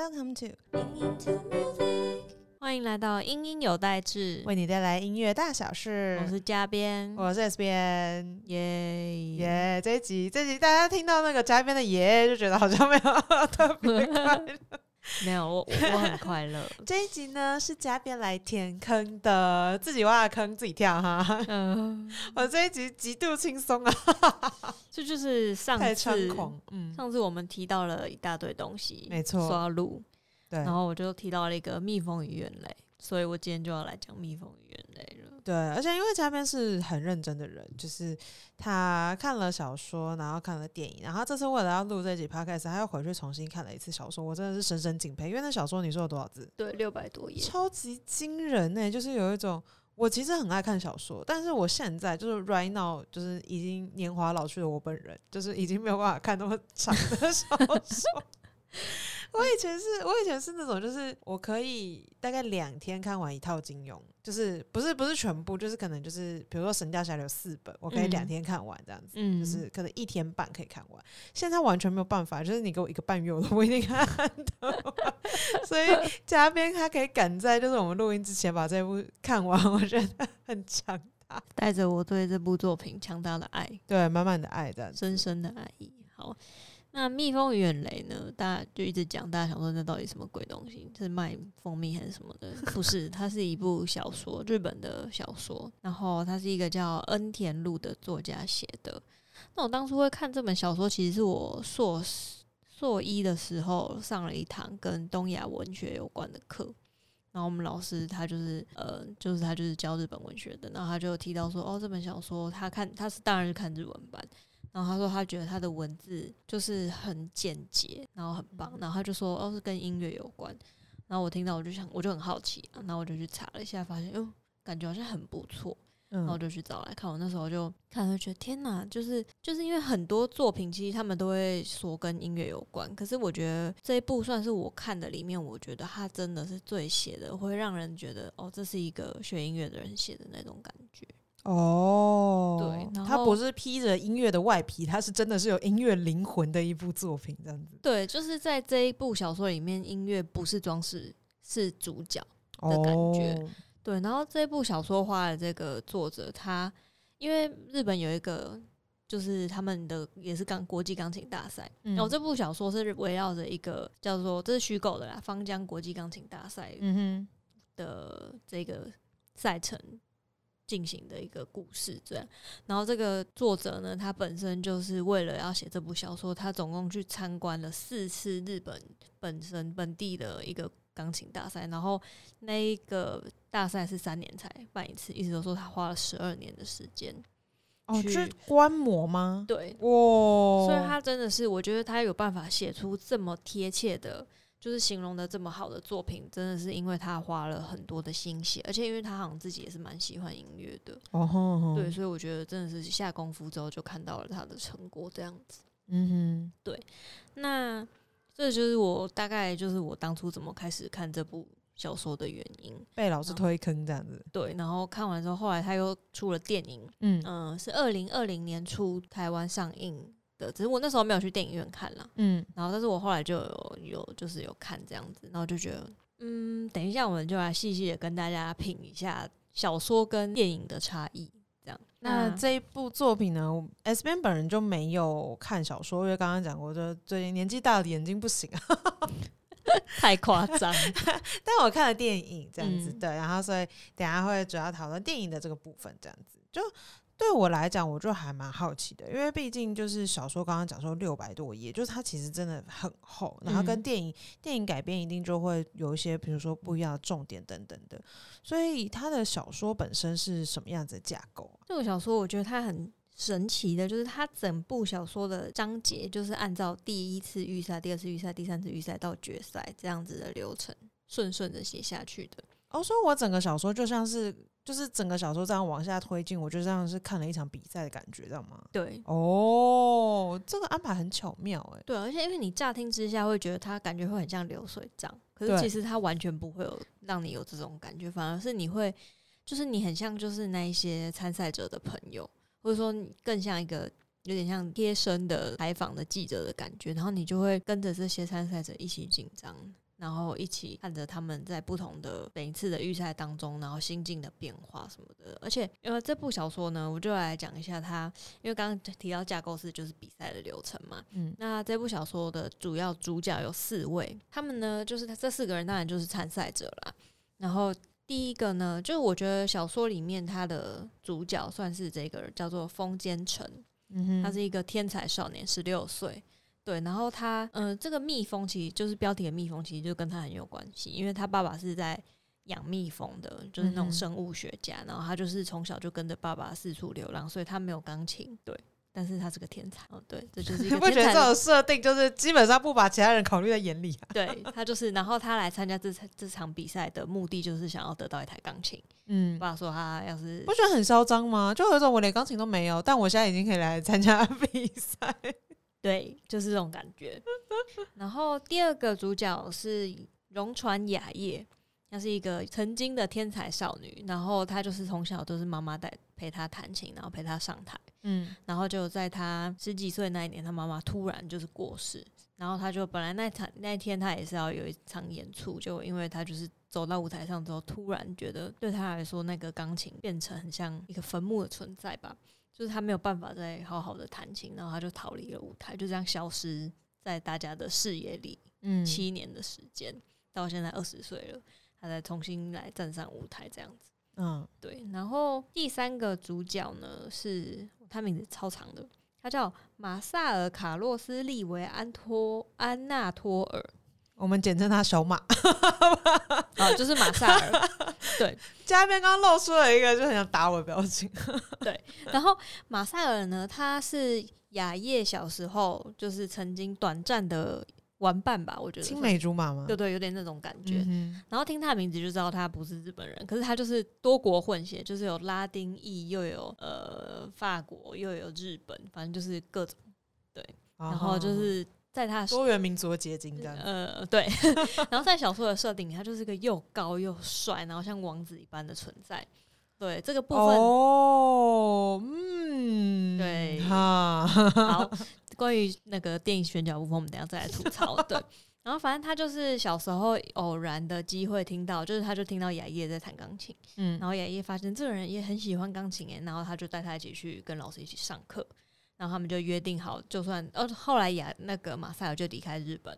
Welcome to 欢迎来到英英有代志，为你带来音乐大小事。我是嘉边，我是 S 边，耶耶！这一集，这一集大家听到那个嘉宾的耶，就觉得好像没有特别快乐。没有我，我很快乐。这一集呢是嘉宾来填坑的，自己挖的坑自己跳哈。嗯，我这一集极度轻松啊，这就是上太次。嗯，上次我们提到了一大堆东西，没错说要录，对然后我就提到了一个蜜蜂与猿类，所以我今天就要来讲蜜蜂与猿类了。对，而且因为嘉宾是很认真的人，就是他看了小说，然后看了电影，然后这次为了要录这集 podcast，他又回去重新看了一次小说，我真的是深深敬佩，因为那小说你说有多少字？对，六百多页，超级惊人呢、就是有一种。我其实很爱看小说，但是我现在就是 right now，就是已经年华老去的我本人，就是已经没有办法看那么长的小说。我以前是，我以前是那种，就是我可以大概两天看完一套金庸，就是不是不是全部，就是可能就是比如说《神雕侠侣》有四本，我可以两嗯天看完这样子，嗯就是可能一天半可以看完。现在完全没有办法，就是你给我一个半月，我都不一定看得完。所以嘉宾他可以赶在就是我们录音之前把这部看完，我觉得很强大，带着我对这部作品强大的爱，对，满满的爱这样子。深深的爱意。好，那蜜蜂与远雷呢？大家就一直讲，大家想说那到底什么鬼东西？是卖蜂蜜还是什么的？不是，它是一部小说，日本的小说。然后它是一个叫恩田路的作家写的。那我当初会看这本小说，其实是我硕士硕一的时候上了一堂跟东亚文学有关的课。然后我们老师他就是呃，就是他就是教日本文学的，然后他就提到说，哦，这本小说他看他是当然是看日文版，然后他说他觉得他的文字就是很简洁，然后很棒，然后他就说哦是跟音乐有关，然后我听到我就想我就很好奇啊，然后我就去查了一下，发现哦感觉好像很不错，然后我嗯，就去找来看。我那时候就看，就觉得天哪，就是就是因为很多作品其实他们都会说跟音乐有关，可是我觉得这一部算是我看的里面，我觉得他真的是最写的，会让人觉得哦，这是一个学音乐的人写的那种感觉。哦，对然后他不是披着音乐的外皮，他是真的是有音乐灵魂的一部作品，这样子。对，就是在这一部小说里面，音乐不是装饰，是主角。的感觉哦。对，然后这部小说画的这个作者，他因为日本有一个就是他们的也是钢国际钢琴大赛，嗯然后这部小说是围绕着一个叫做这是虚构的啦，方江国际钢琴大赛嗯的这个赛程进行的一个故事，这样。然后这个作者呢，他本身就是为了要写这部小说，他总共去参观了四次日本本身本地的一个钢琴大赛，然后那一个大赛是三年才办一次，意思就说他花了十二年的时间。哦，去是观摩吗？对，哇，所以他真的是，我觉得他有办法写出这么贴切的，就是形容的这么好的作品，真的是因为他花了很多的心血，而且因为他好像自己也是蛮喜欢音乐的，哦对，所以我觉得真的是下功夫之后就看到了他的成果这样子。嗯哼，对那这就是我大概就是我当初怎么开始看这部小说的原因。被老师推坑这样子，对，然后看完之后，后来他又出了电影，嗯嗯、是二零二零年初台湾上映的，只是我那时候没有去电影院看了。嗯，然后，但是我后来就有有就是有看这样子，然后就觉得，嗯，等一下我们就来细细的跟大家品一下小说跟电影的差异，这样。那这一部作品呢我，S 边本人就没有看小说，因为刚刚讲过，就最近年纪大了，眼睛不行啊。太夸张，但我看了电影这样子，嗯对，然后所以等下会主要讨论电影的这个部分，这样子就。对我来讲，我就还蛮好奇的，因为毕竟就是小说刚刚讲说六百多页，就是它其实真的很厚，然后跟嗯电影、电影改编一定就会有一些，比如说不一样的重点等等的。所以它的小说本身是什么样子的架构啊？这个小说我觉得它很神奇的，就是它整部小说的章节就是按照第一次预赛、第二次预赛、第三次预赛到决赛这样子的流程，顺顺的写下去的。哦，所以我整个小说就像是，就是整个小说这样往下推进，我就像是看了一场比赛的感觉，知道吗？对。哦，这个安排很巧妙哎、对，而且因为你乍听之下会觉得它感觉会很像流水账，可是其实它完全不会有让你有这种感觉，反而是你会，就是你很像就是那一些参赛者的朋友，或者说你更像一个有点像贴身的采访的记者的感觉，然后你就会跟着这些参赛者一起紧张，然后一起看着他们在不同的每一次的预赛当中，然后心境的变化什么的。而且，因为这部小说呢，我就来讲一下它，因为刚刚提到架构是就是比赛的流程嘛。嗯那这部小说的主要主角有四位，他们呢就是这四个人当然就是参赛者啦。然后第一个呢，就是我觉得小说里面他的主角算是这个叫做风间城，嗯哼，他是一个天才少年，十六岁。对，然后他，呃，这个蜜蜂其实就是标题的蜜蜂，其实就跟他很有关系，因为他爸爸是在养蜜蜂的，就是那种生物学家，然后他就是从小就跟着爸爸四处流浪，所以他没有钢琴，对，但是他是个天才，哦，对，这就是一你 不觉得这种设定就是基本上不把其他人考虑在眼里啊？对他就是，然后他来参加这场这场比赛的目的就是想要得到一台钢琴。嗯，爸说他要是不觉得很嚣张吗？就有一种我连钢琴都没有，但我现在已经可以来参加 比赛。对，就是这种感觉。然后第二个主角是荣传雅叶，她是一个曾经的天才少女，然后她就是从小都是妈妈带陪她弹琴，然后陪她上台，嗯然后就在她十几岁那一年，她妈妈突然就是过世，然后她就本来那场那天她也是要有一场演出，就因为她就是走到舞台上之后，突然觉得对她来说那个钢琴变成很像一个坟墓的存在吧，就是他没有办法再好好的弹琴，然后他就逃离了舞台，就这样消失在大家的视野里嗯。七年的时间，到现在二十岁了，他再重新来站上舞台这样子。嗯。对，然后第三个主角呢是他名字超长的，他叫马萨尔卡洛斯利维安托安纳托尔，我们简称他小马。哦，就是马赛尔。对，嘉宾刚刚露出了一个就很想打我的表情。对然后马赛尔呢，他是雅叶小时候就是曾经短暂的玩伴吧，我觉得青梅竹马吗？对对，有点那种感觉。嗯然后听他的名字就知道他不是日本人，可是他就是多国混血，就是有拉丁裔，又有呃法国，又有日本，反正就是各种。对，然后就是在他多元民族的结晶这样。呃对，然后在小说的设定里，他就是个又高又帅，然后像王子一般的存在。对这个部分，哦，嗯，对哈，好，关于那个电影选角部分，我们等下再来吐槽。对，然后反正他就是小时候偶然的机会听到，就是他就听到雅叶在弹钢琴，嗯然后雅叶发现这个人也很喜欢钢琴诶，然后他就带他一起去跟老师一起上课，然后他们就约定好，就算呃后来雅那个马赛尔就离开日本，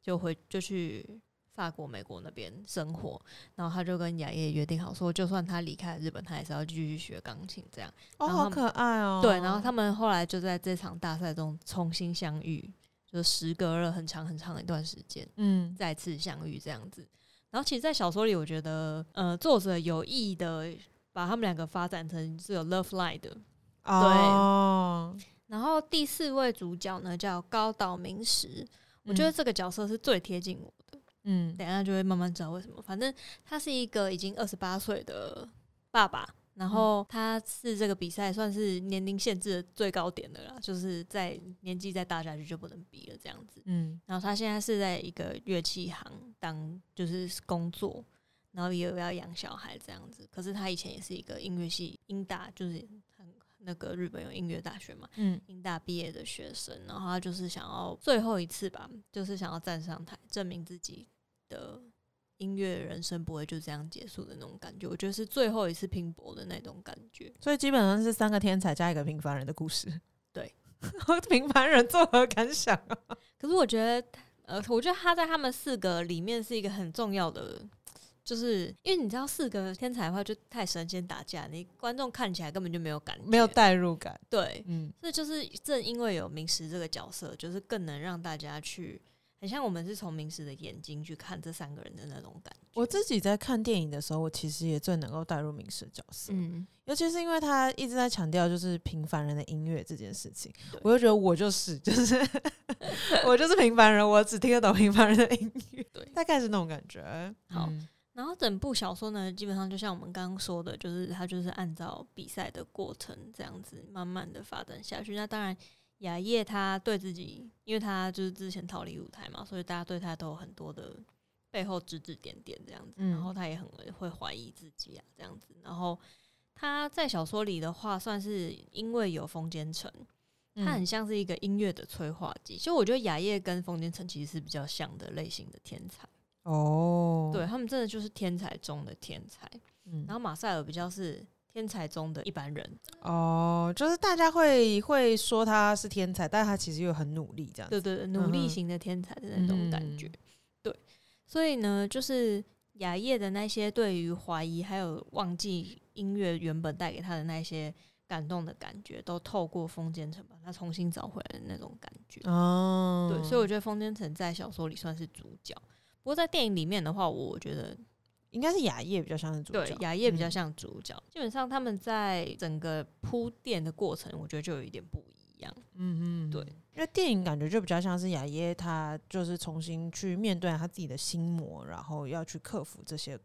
就回就去法国、美国那边生活，然后他就跟雅叶约定好说，就算他离开日本，他也是要继续学钢琴这样。哦，好可爱哦。对，然后他们后来就在这场大赛中重新相遇，就时隔了很长很长一段时间。嗯再次相遇这样子。然后其实，在小说里，我觉得呃，作者有意的把他们两个发展成是有 love line 的。哦，然后第四位主角呢叫高岛明石，我觉得这个角色是最贴近我的。嗯等一下就会慢慢知道为什么。反正他是一个已经二十八岁的爸爸，然后他是这个比赛算是年龄限制的最高点的啦，就是在年纪再大下去就不能比了这样子。嗯然后他现在是在一个乐器行当就是工作，然后也有要养小孩这样子。可是他以前也是一个音乐系音大，就是很那个日本有音乐大学嘛，嗯音大毕业的学生，然后他就是想要最后一次吧，就是想要站上台证明自己的音乐人生不会就这样结束的那种感觉。我觉得是最后一次拼搏的那种感觉。所以基本上是三个天才加一个平凡人的故事。对，平凡人作何感想啊？可是我觉得，呃，我觉得他在他们四个里面是一个很重要的，就是因为你知道四个天才的话就太神仙打架，你观众看起来根本就没有感觉，没有代入感。对，嗯所以就是正因为有明石这个角色，就是更能让大家去，很像我们是从明石的眼睛去看这三个人的那种感觉。我自己在看电影的时候，我其实也最能够带入明石的角色，嗯，尤其是因为他一直在强调就是平凡人的音乐这件事情，我就觉得我就是就是 我就是平凡人，我只听得懂平凡人的音乐，对大概是那种感觉。好嗯然后整部小说呢，基本上就像我们刚刚说的，就是它就是按照比赛的过程这样子慢慢的发展下去。那当然，雅叶他对自己，因为他就是之前逃离舞台嘛，所以大家对他都有很多的背后指指点点这样子。嗯然后他也很会怀疑自己啊，这样子。然后他在小说里的话，算是因为有风间城，他很嗯像是一个音乐的催化剂。就我觉得雅叶跟风间城其实是比较像的类型的天才。哦，对他们真的就是天才中的天才。嗯然后马塞尔比较是天才中的一般人，哦，就是大家会会说他是天才，但他其实又很努力这样子。对对对，努力型的天才的那种感觉。嗯对，所以呢，就是雅叶的那些对于怀疑还有忘记音乐原本带给他的那些感动的感觉，都透过封建城把他重新找回来的那种感觉。哦，对，所以我觉得封建城在小说里算是主角，不过在电影里面的话，我觉得应该是雅叶比较像是主角，对雅叶比较嗯像主角。基本上他们在整个铺垫的过程，我觉得就有一点不一样。嗯嗯，对，因为电影感觉就比较像是雅耶，他就是重新去面对他自己的心魔，然后要去克服这些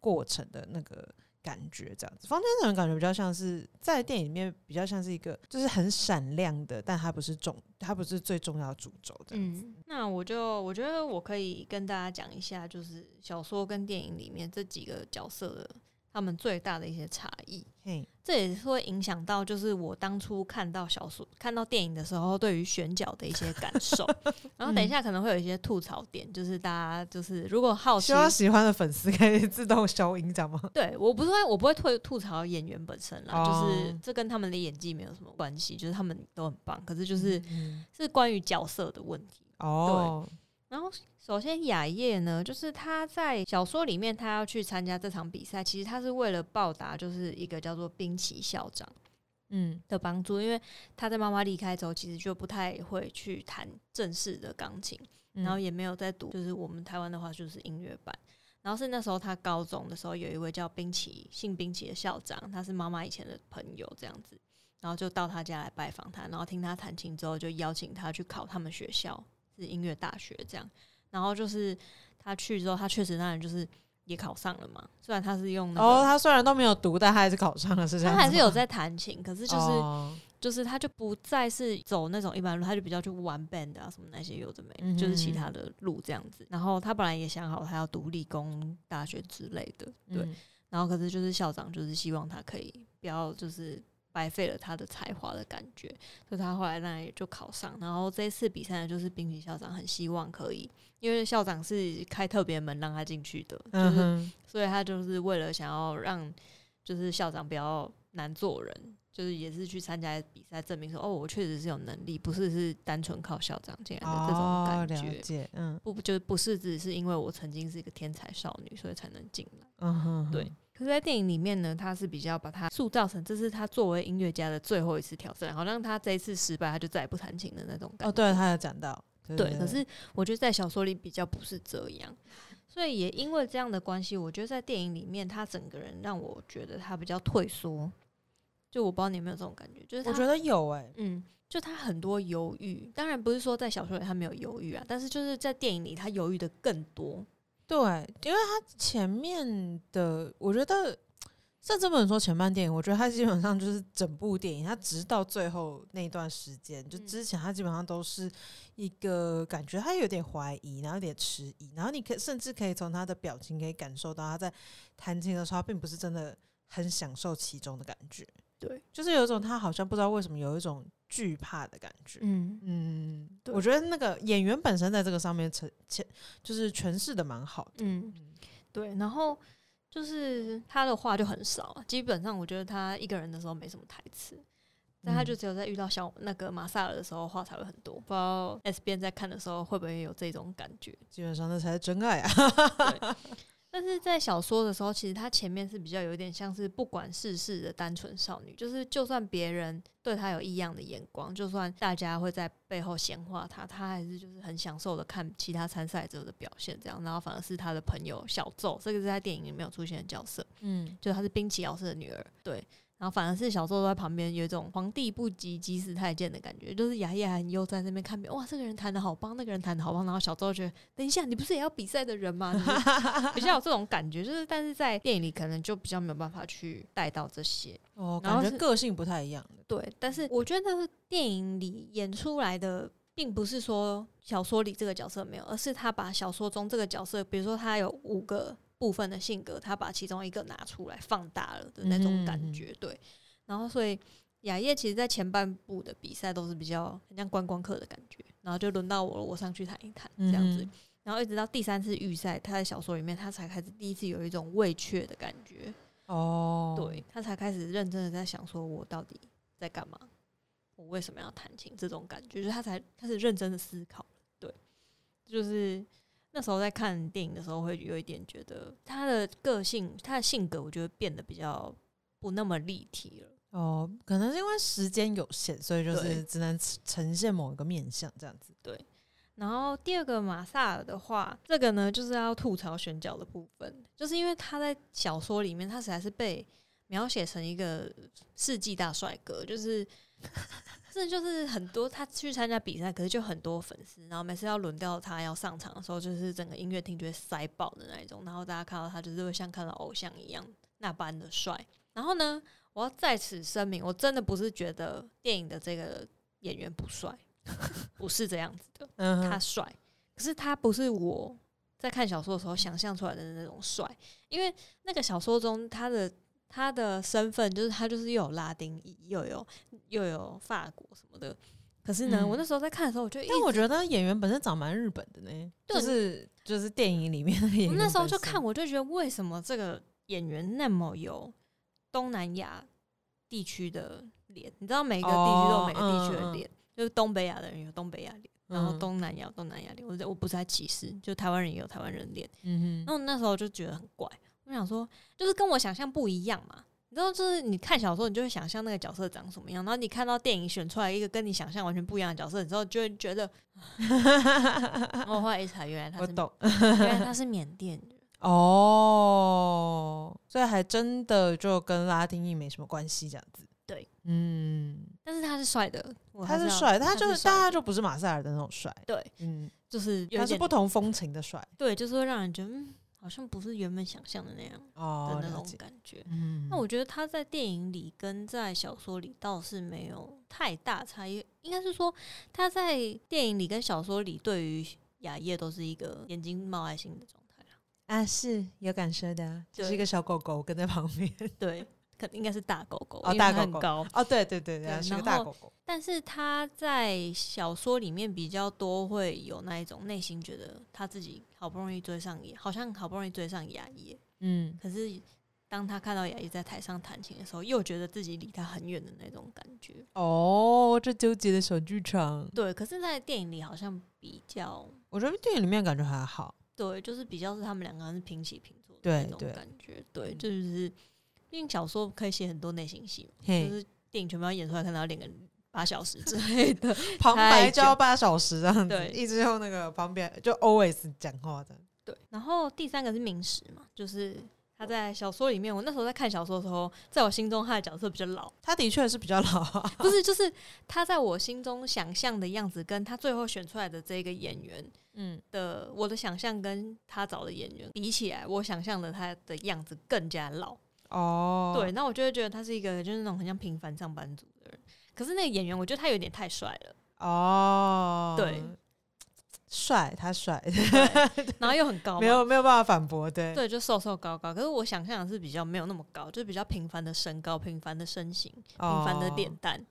过程的那个感觉，这样子。方天城感觉比较像是在电影里面比较像是一个就是很闪亮的，但他不是重，他不是最重要的主轴这样子。嗯，那我就我觉得我可以跟大家讲一下，就是小说跟电影里面这几个角色的他们最大的一些差异。嘿，这也是会影响到，就是我当初看到小说、看到电影的时候，对于选角的一些感受。然后等一下可能会有一些吐槽点，就是大家就是如果好奇希，望喜欢的粉丝可以自动消音，这样吗？对我不是会我不会吐吐槽演员本身啦，就是哦这跟他们的演技没有什么关系，就是他们都很棒，可是就是嗯是关于角色的问题。哦，然后，首先雅叶呢，就是他在小说里面，他要去参加这场比赛，其实他是为了报答，就是一个叫做冰崎校长嗯的帮助，因为他在妈妈离开之后，其实就不太会去弹正式的钢琴，嗯。然后也没有在读，就是我们台湾的话就是音乐班。然后是那时候他高中的时候，有一位叫冰崎姓冰崎的校长，他是妈妈以前的朋友这样子，然后就到他家来拜访他，然后听他弹琴之后，就邀请他去考他们学校是音乐大学这样。然后就是他去之后，他确实当然就是也考上了嘛，虽然他是用那个，哦，他虽然都没有读，但他还是考上了，是这样。他还是有在弹琴，可是就是、哦就是他就不再是走那种一般路，他就比较去玩 band 啊什么那些有的没，嗯就是其他的路这样子。然后他本来也想好他要读理工大学之类的，对。嗯然后可是就是校长就是希望他可以不要就是白费了他的才华的感觉，所以他后来那也就考上。然后这一次比赛呢，就是滨崎校长很希望可以，因为校长是开特别门让他进去的，就是嗯所以他就是为了想要让就是校长不要难做人，就是也是去参加比赛，证明说哦，我确实是有能力，不是是单纯靠校长进来的这种哦，感觉。嗯不就是不是只是因为我曾经是一个天才少女，所以才能进来。嗯哼，对，可是，在电影里面呢，他是比较把他塑造成这是他作为音乐家的最后一次挑战，好像他这一次失败，他就再也不弹琴的那种感觉。哦，对，他有讲到，对对，可是我觉得在小说里比较不是这样，所以也因为这样的关系，我觉得在电影里面，他整个人让我觉得他比较退缩。就我不知道你有没有这种感觉，就是我觉得有哎，嗯，就他很多犹豫，当然不是说在小说里他没有犹豫啊，但是就是在电影里他犹豫的更多。对，因为他前面的，我觉得甚至不能说前半电影，我觉得他基本上就是整部电影，他直到最后那段时间，就嗯。之前他基本上都是一个感觉他有点怀疑，然后有点迟疑，然后你可甚至可以从他的表情可以感受到他在弹琴的时候，他并不是真的很享受其中的感觉，对，就是有一种他好像不知道为什么有一种惧怕的感觉。嗯，嗯，对我觉得那个演员本身在这个上面呈现就是诠释的蛮好的。嗯，对，然后就是他的话就很少啊，基本上我觉得他一个人的时候没什么台词，但他就嗯只有在遇到小那个马萨尔的时候话才会很多。不知道 S 边在看的时候会不会有这种感觉？基本上那才是真爱啊！对。但是在小说的时候，其实他前面是比较有点像是不管世事的单纯少女，就是就算别人对她有异样的眼光，就算大家会在背后闲话她，她还是就是很享受的看其他参赛者的表现，这样，然后反而是她的朋友小奏，这个是在电影里没有出现的角色，嗯，就她是冰崎老师的女儿，对。然后反而是小时候在旁边，有一种皇帝不急急死太监的感觉，就是雅也还很悠哉在那边看哇，这个人弹的好棒，那个人弹的好棒。然后小奏觉得，等一下，你不是也要比赛的人吗？就是 比较有这种感觉，就是但是在电影里可能就比较没有办法去带到这些。哦，然后是感觉个性不太一样。对，但是我觉得电影里演出来的，并不是说小说里这个角色没有，而是他把小说中这个角色，比如说他有五个部分的性格，他把其中一个拿出来放大了的那种感觉。对，然后所以雅叶其实，在前半部的比赛都是比较很像观光客的感觉，然后就轮到我了，我上去谈一谈这样子。嗯然后一直到第三次预赛，他在小说里面他才开始第一次有一种畏怯的感觉，哦，对他才开始认真的在想说，我到底在干嘛？我为什么要弹琴？这种感觉，就是他才开始认真的思考。对，就是那时候在看电影的时候，会有一点觉得他的个性、他的性格，我觉得变得比较不那么立体了。哦，可能是因为时间有限，所以就是只能呈现某一个面相这样子。对然后第二个马萨尔的话，这个呢就是要吐槽选角的部分，就是因为他在小说里面，他实在是被描写成一个世纪大帅哥，就是这就是很多他去参加比赛，可是就很多粉丝，然后每次要轮到他要上场的时候，就是整个音乐厅就会塞爆的那一种，然后大家看到他就是会像看到偶像一样那般的帅。然后呢，我要在此声明，我真的不是觉得电影的这个演员不帅，不是这样子的。嗯，他帅，可是他不是我在看小说的时候想象出来的那种帅，因为那个小说中他的他的身份就是他就是又有拉丁裔，又有又有法国什么的。可是呢，嗯我那时候在看的时候，我就一但我觉得演员本身长蛮日本的呢，就是就是电影里面的演员。我那时候就看，，我就觉得为什么这个演员那么有东南亚地区的脸？你知道每个地区都有每个地区的脸，就是东北亚的人有东北亚脸，然后嗯东南亚东南亚脸。我我不是在歧视，就台湾人也有台湾人脸。嗯哼，然后那时候就觉得很怪，我想说，就是跟我想象不一样嘛。你知道，就是你看小说，你就会想象那个角色长什么样，然后你看到电影选出来一个跟你想象完全不一样的角色，你之后就会觉得，我后后来一查，原来他是，我懂原来 他是缅甸人。哦，所以还真的就跟拉丁裔没什么关系，这样子。对，嗯，但是他是帅的，他是帅，他就是但他就不是马塞尔的那种帅，对，嗯，就是他是不同风情的帅。对，就是会让人觉得，嗯，好像不是原本想象的那样哦的，那种。感觉。嗯，那我觉得他在电影里跟在小说里倒是没有太大差异，应该是说他在电影里跟小说里对于雅叶都是一个眼睛冒爱心的状态啦。啊是有感受的啊，就是一个小狗狗跟在旁边。对，可应该是大狗狗，哦因为大狗狗它很高。哦，对对对对，对是个大狗狗。但是他在小说里面比较多会有那一种内心觉得他自己好不容易追上，好像好不容易追上雅叶，嗯，可是当他看到雅叶在台上弹琴的时候，又觉得自己离他很远的那种感觉。哦，这纠结的小剧场，对，可是，在电影里好像比较我觉得电影里面感觉还好。对，就是比较是他们两个人是平起平坐的那种感觉。对，嗯就是因为小说可以写很多内心戏嘛，就，是电影全部要演出来，可能要演个八小时之类的。旁白就要八小时这样子，对一直用那个旁边就 always 讲话的。对，然后第三个是明石嘛，就是他在小说里面，我那时候在看小说的时候，在我心中他的角色比较老，他的确是比较老啊，不是，就是他在我心中想象的样子，跟他最后选出来的这个演员嗯，的我的想象跟他找的演员比起来，我想象的他的样子更加老。哦，对，，那我就会觉得他是一个就是那种很像平凡上班族。可是那个演员，我觉得他有点太帅了，哦，对，帅，他帅，然后又很高，没有没有办法反驳，对，对，就瘦瘦高高。可是我想象的是比较没有那么高，就是比较平凡的身高、平凡的身形、平凡的脸哦，蛋。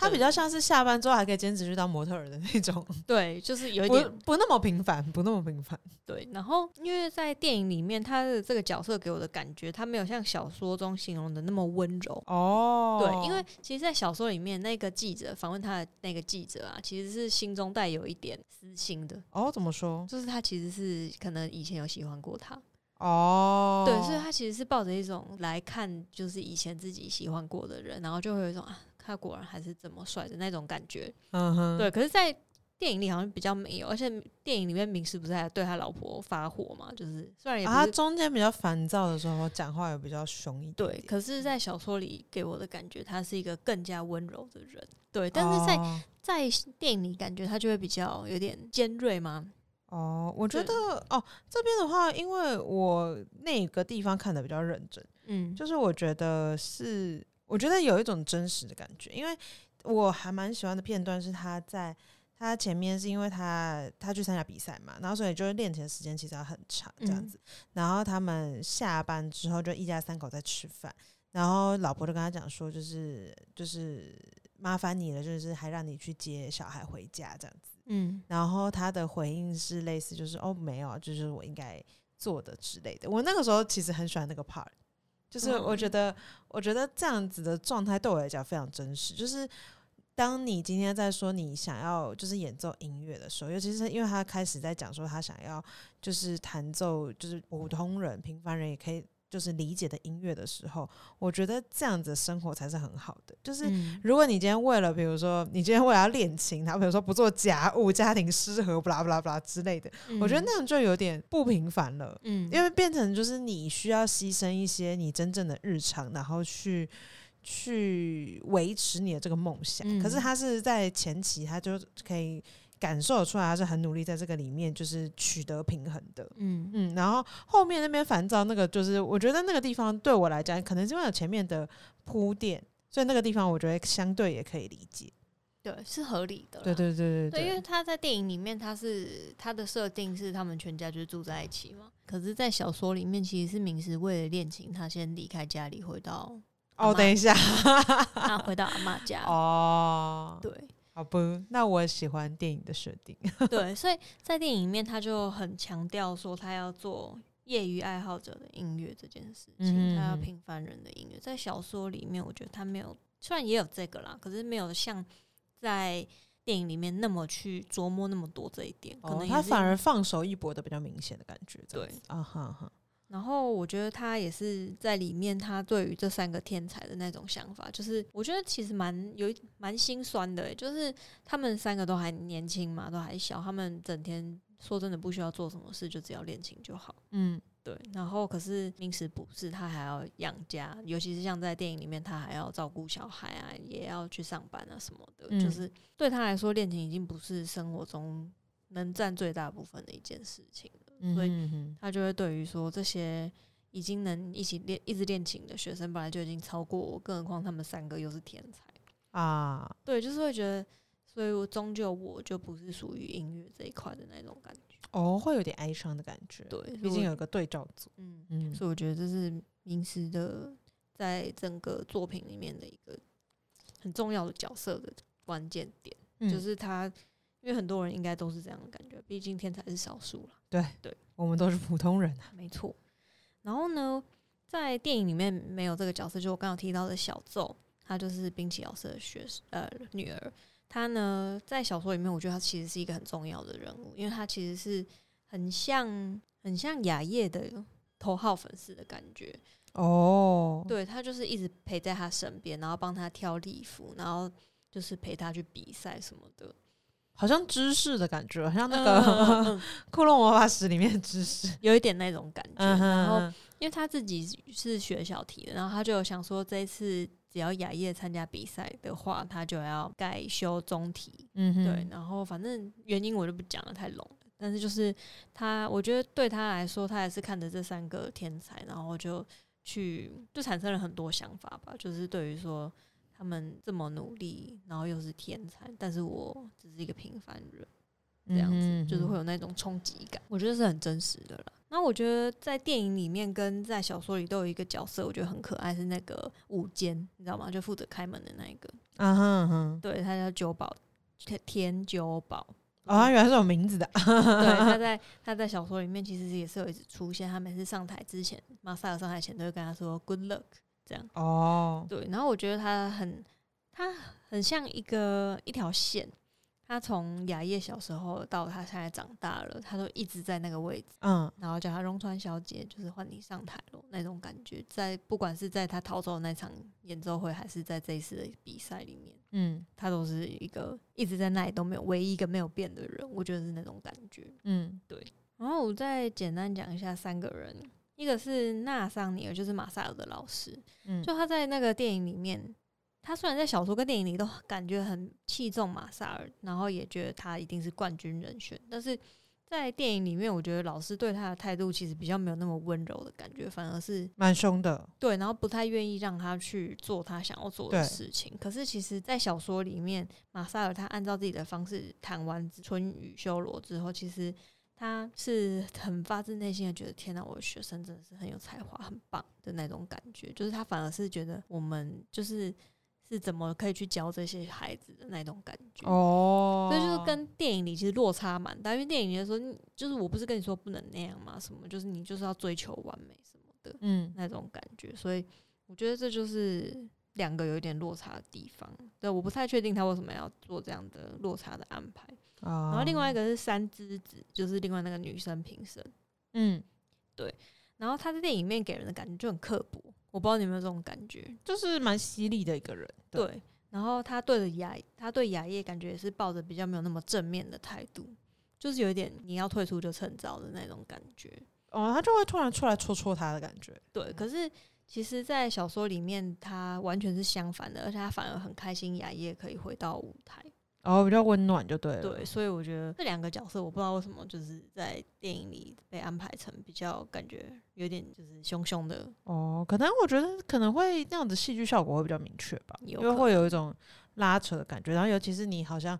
他比较像是下班之后还可以兼职去当模特儿的那种，对，就是有一点不那么平凡，不那么平凡。对。然后因为在电影里面，他的这个角色给我的感觉，他没有像小说中形容的那么温柔。哦，对，因为其实，在小说里面，那个记者访问他的那个记者啊，其实是心中带有一点私心的，哦，怎么说？就是他其实是可能以前有喜欢过他，哦，对，所以他其实是抱着一种来看，就是以前自己喜欢过的人，然后就会有一种啊，他果然还是这么帅的那种感觉。嗯哼，对，可是，在电影里好像比较没有，而且电影里面明石不是还对他老婆发火嘛？就是虽然也不啊，他、中间比较烦躁的时候，讲话也比较凶一点对，可是，在小说里给我的感觉，他是一个更加温柔的人。对，但是在、哦在电影里感觉他就会比较有点尖锐吗。哦，我觉得哦，这边的话，因为我那个地方看的比较认真，嗯，就是我觉得是，我觉得有一种真实的感觉，因为我还蛮喜欢的片段是他在他前面是因为他他去参加比赛嘛，然后所以就是练琴的时间其实要很长这样嗯子，然后他们下班之后就一家三口在吃饭，然后老婆就跟他讲说，就是就是麻烦你了，就是还让你去接小孩回家这样子。嗯然后他的回应是类似就是哦没有就是我应该做的之类的。我那个时候其实很喜欢那个 part，就是我觉嗯得、我觉得这样子的状态对我来讲非常真实，就是。当你今天在说你想要就是演奏音乐的时候，尤其是因为他开始在讲说他想要就是弹奏就是普通人平凡人也可以就是理解的音乐的时候，我觉得这样子生活才是很好的。就是嗯如果你今天为了，比如说你今天为了要练琴，然后比如说不做家务、家庭失和、不啦不啦不啦之类的，我觉得那样就有点不平凡了。嗯，因为变成就是你需要牺牲一些你真正的日常，然后去去维持你的这个梦想。嗯可是他是在前期，他就可以感受得出来，他是很努力在这个里面就是取得平衡的。嗯嗯，然后后面那边烦躁那个，就是我觉得那个地方对我来讲，可能是因为有前面的铺垫，所以那个地方我觉得相对也可以理解。对是合理的啦，对对对对对，因为他在电影里面，他是他的设定是他们全家就是住在一起嘛。可是，在小说里面，其实是明石为了恋情，他先离开家里，回到哦，等一下，他，回到阿妈家。哦，对好不，那我喜欢电影的设定。对，所以在电影里面，他就很强调说，他要做业余爱好者的音乐这件事情，嗯他要嗯平凡人的音乐。在小说里面，我觉得他没有，虽然也有这个啦，可是没有像在电影里面那么去琢磨那么多这一点。可能哦，他反而放手一搏的比较明显的感觉。对啊哈哈，然后我觉得他也是在里面，他对于这三个天才的那种想法，就是我觉得其实蛮有蛮心酸的欸，就是他们三个都还年轻嘛，都还小，他们整天说真的不需要做什么事，就只要练琴就好。嗯对，然后可是明石不是，他还要养家，尤其是像在电影里面，他还要照顾小孩啊，也要去上班啊什么的，嗯就是对他来说，练琴已经不是生活中能占最大部分的一件事情了。嗯所以他就会对于说这些已经能一起练、一直练琴的学生，本来就已经超过我，更何况他们三个又是天才。啊，对，就是会觉得，所以我终究我就不是属于音乐这一块的那种感觉。哦，会有点哀伤的感觉。对，毕竟有个对照组。嗯，嗯所以我觉得这是名师的在整个作品里面的一个很重要的角色的关键点，嗯就是他，因为很多人应该都是这样的感觉，毕竟天才是少数了。对对我们都是普通人啊。没错。然后呢，在电影里面没有这个角色，就我刚刚有提到的小奏，她就是冰崎老师的学呃女儿。她呢，在小说里面，我觉得她其实是一个很重要的人物，因为她其实是很像很像雅叶的头号粉丝的感觉。哦，对她就是一直陪在她身边，然后帮她挑礼服，然后就是陪她去比赛什么的。好像知识的感觉，好像那个 库洛魔法使》里面的知识。有一点那种感觉。嗯然后嗯因为他自己是学小提的，然后他就有想说，这一次只要雅叶参加比赛的话，他就要改修中提。嗯哼对，然后反正原因我就不讲了，太笼了。但是就是他，我觉得对他来说，他也是看着这三个天才，然后就去就产生了很多想法吧。就是对于说他们这么努力，然后又是天才，但是我只是一个平凡人。这样子，嗯就是会有那种冲击感，我觉得是很真实的了。那我觉得在电影里面跟在小说里都有一个角色，我觉得很可爱，是那个午间，你知道吗？就负责开门的那一个，啊哈啊哈，对，他叫九宝田九宝。哦，他原来是有名字的。对，他 在他在小说里面其实也是有一直出现，他每次上台之前，马赛尔上台前都会跟他说 “good luck” 这样。哦，对，然后我觉得他很，他很像一个一条线。他从雅叶小时候到他现在长大了，他都一直在那个位置，嗯然后叫他荣川小姐，就是换你上台了那种感觉。在不管是在他逃走的那场演奏会，还是在这一次的比赛里面，嗯他都是一个一直在那里都没有唯一一个没有变的人。我觉得是那种感觉。嗯对然后我再简单讲一下三个人，一个是纳桑尼尔，就是马萨尔的老师，嗯，就他在那个电影里面，他虽然在小说跟电影里都感觉很器重马萨尔，然后也觉得他一定是冠军人选，但是在电影里面，我觉得老师对他的态度其实比较没有那么温柔的感觉，反而是蛮凶的。对，然后不太愿意让他去做他想要做的事情。可是其实，在小说里面，马萨尔他按照自己的方式谈完《春雨修罗》之后，其实他是很发自内心的觉得，天哪，我的学生真的是很有才华、很棒的那种感觉。就是他反而是觉得我们就是是怎么可以去教这些孩子的那种感觉。哦，所以就是跟电影里其实落差蛮大，因为电影里的时候，就是我不是跟你说不能那样嘛，什么就是你就是要追求完美什么的嗯那种感觉，所以我觉得这就是两个有一点落差的地方。对，我不太确定他为什么要做这样的落差的安排。然然后另外一个是三之子，就是另外那个女生评审，嗯，对然后他在电影里面给人的感觉就很刻薄，我不知道你有没有这种感觉。就是蛮犀利的一个人，对，然后他对着雅，他对雅叶感觉也是抱着比较没有那么正面的态度，就是有一点你要退出就趁早的那种感觉。哦，他就会突然出来戳戳他的感觉，对，可是其实，在小说里面，他完全是相反的，而且他反而很开心雅叶可以回到舞台。然后比较温暖就对了，对，所以我觉得这两个角色，我不知道为什么就是在电影里被安排成比较感觉有点就是凶凶的，哦，可能我觉得可能会那样子戏剧效果会比较明确吧，因为会有一种拉扯的感觉，然后尤其是你好像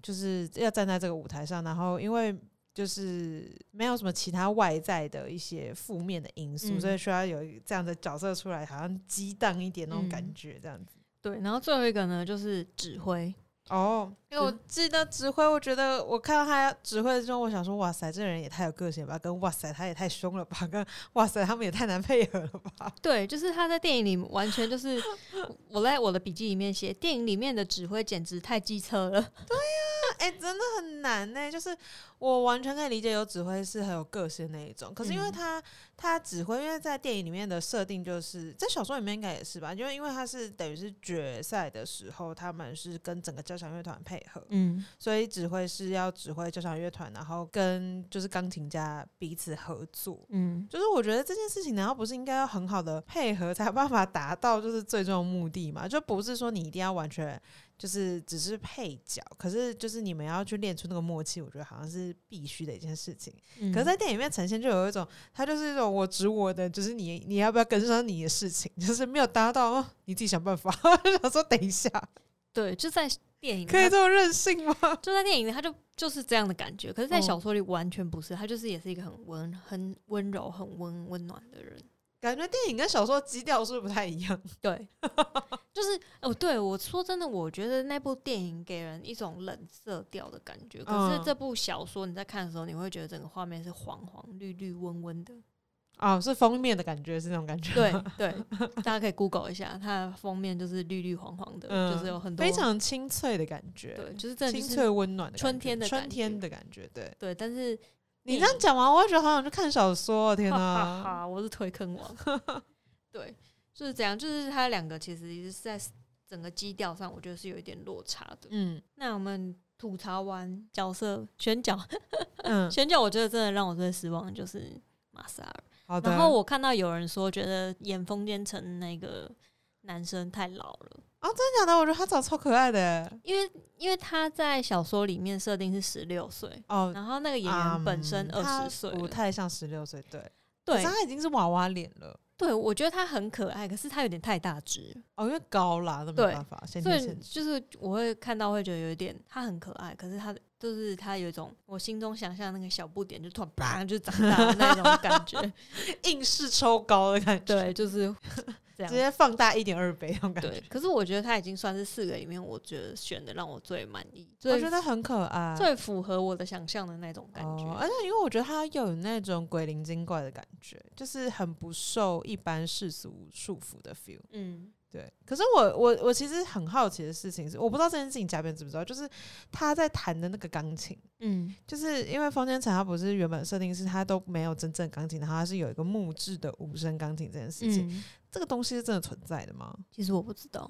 就是要站在这个舞台上，然后因为就是没有什么其他外在的一些负面的因素，嗯所以需要有一这样的角色出来，好像激荡一点那种感嗯觉，这样子。对，然后最后一个呢就是指挥，哦，因为我记得指挥，我觉得我看到他指挥的时候，我想说，哇塞，这人也太有个性了吧，跟哇塞，他也太凶了吧，跟 哇塞，他们也太难配合了吧。对，就是他在电影里完全就是 我在我的笔记里面写，电影里面的指挥简直太机车了。对呀哎、真的很难呢、就是我完全可以理解有指挥是很有个性的那一种，可是因为嗯他、他指挥，因为在电影里面的设定就是在小说里面应该也是吧，因为因为他是等于是决赛的时候，他们是跟整个交响乐团配合，嗯所以指挥是要指挥交响乐团，然后跟就是钢琴家彼此合作。嗯，就是我觉得这件事情难道不是应该要很好的配合，才有办法达到就是最终的目的嘛？就不是说你一定要完全就是只是配角，可是就是你们要去练出那个默契，我觉得好像是必须的一件事情。嗯可是，在电影里面呈现就有一种，他就是一种我指我的，就是你你要不要跟上你的事情，就是没有达到，哦你自己想办法。想说，等一下，对，就在电影可以这么任性吗？就在电影里，他就就是这样的感觉。可是，在哦小说里完全不是，他就是也是一个很温、很温柔、很温温暖的人。感觉电影跟小说基调是不是不太一样？对，就是哦，对我说真的，我觉得那部电影给人一种冷色调的感觉。可是嗯这部小说你在看的时候，你会觉得整个画面是黄黄、绿绿、温温的。哦，是封面的感觉，是那种感觉。对对，大家可以 Google 一下，它的封面就是绿绿黄黄的，嗯，就是有很多非常清脆的感觉，对，就是真的清脆温暖的春天的春天的感觉。对对，但是你这样讲完，我会觉得好想去看小说。天哈哈哪！哈，我是推坑王。对，就是这样，就是他两个其实是在整个基调上，我觉得是有一点落差的。嗯那我们吐槽完角色选角，嗯，选角我觉得真的让我最失望的就是马萨尔。好的。然后我看到有人说，觉得演风间城那个男生太老了啊。真的假的？我觉得他长得超可爱的。因为因为他在小说里面设定是十六岁，哦，然后那个演员本身二十岁了，不太像十六岁。对，对他已经是娃娃脸了。对，我觉得他很可爱，可是他有点太大只，哦，因为高啦，那没办法，先所以。就是我会看到会觉得有一点他很可爱，可是他就是他有一种我心中想象那个小不点就突然啪就长大的那种感觉，硬是抽高的感觉，对，就是这直。接放大一点二倍那种感对觉。，可是我觉得他已经算是四个里面，我觉得选的让我最满意，最我觉得很可爱。最符合我的想象的那种感觉。哦，而且因为我觉得他又有那种鬼灵精怪的感觉，就是很不受一般世俗束缚的 feel。嗯对，可是我我我其实很好奇的事情是，我不知道这件事情嘉宾知不知道，就是他在弹的那个钢琴，嗯。就是因为方天成他不是原本设定是他都没有真正钢琴，然后他是有一个木质的无声钢琴这件事情，嗯，这个东西是真的存在的吗？其实我不知道。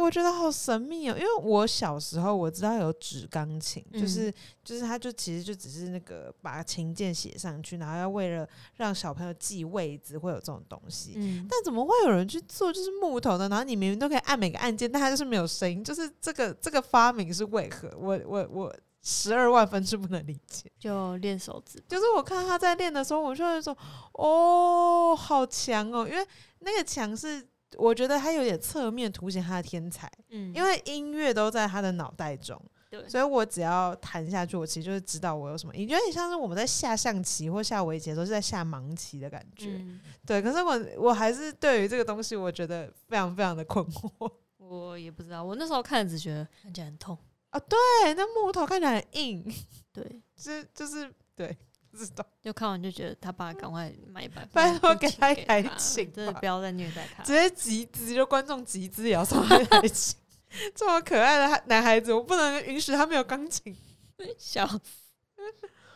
我觉得好神秘哦，因为我小时候我知道有纸钢琴，嗯就是就是它就其实就只是那个把琴键写上去，然后要为了让小朋友记位置会有这种东西。嗯，但怎么会有人去做就是木头的？然后你明明都可以按每个按键，但它就是没有声音，就是这个这个发明是为何？我我我十二万分是不能理解。就练手指。就是我看他在练的时候，我就会说哦，好强哦，因为那个强是我觉得他有点侧面凸显他的天才。嗯因为音乐都在他的脑袋中，对，所以我只要弹下去，我其实就是知道我有什么音，有点像是我们在下象棋或下围棋的时候是在下盲棋的感觉。嗯，对，可是我我还是对于这个东西，我觉得非常非常的困惑。我也不知道，我那时候看只觉得看起来很痛啊。对，那木头看起来很硬，对，就是就是对，不知道，就看完就觉得他爸赶快买一百，拜托给给他一台他琴真的不要再虐待他直。接集资，就观众集资也要送他一台琴。这么可爱的男孩子，我不能允许他没有钢琴。笑死。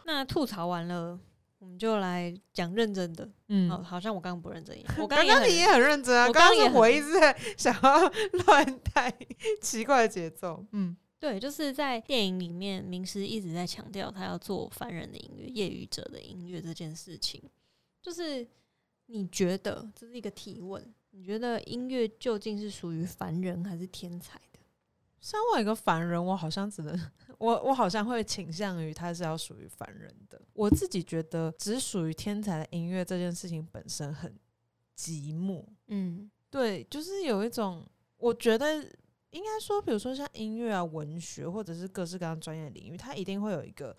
那吐槽完了，我们就来讲认真的。嗯好，好像我刚刚不认真一样。我刚刚你也很认真啊，我刚刚我一直在想要乱带奇怪的节奏。嗯对，就是在电影里面，明师一直在强调他要做凡人的音乐、业余者的音乐这件事情。就是你觉得这是一个提问？你觉得音乐究竟是属于凡人还是天才的？身为一个凡人，我好像只能我我好像会倾向于他是要属于凡人的。我自己觉得只属于天才的音乐这件事情本身很寂寞。嗯对，就是有一种，我觉得应该说，比如说像音乐啊、文学，或者是各式各样专业领域，它一定会有一个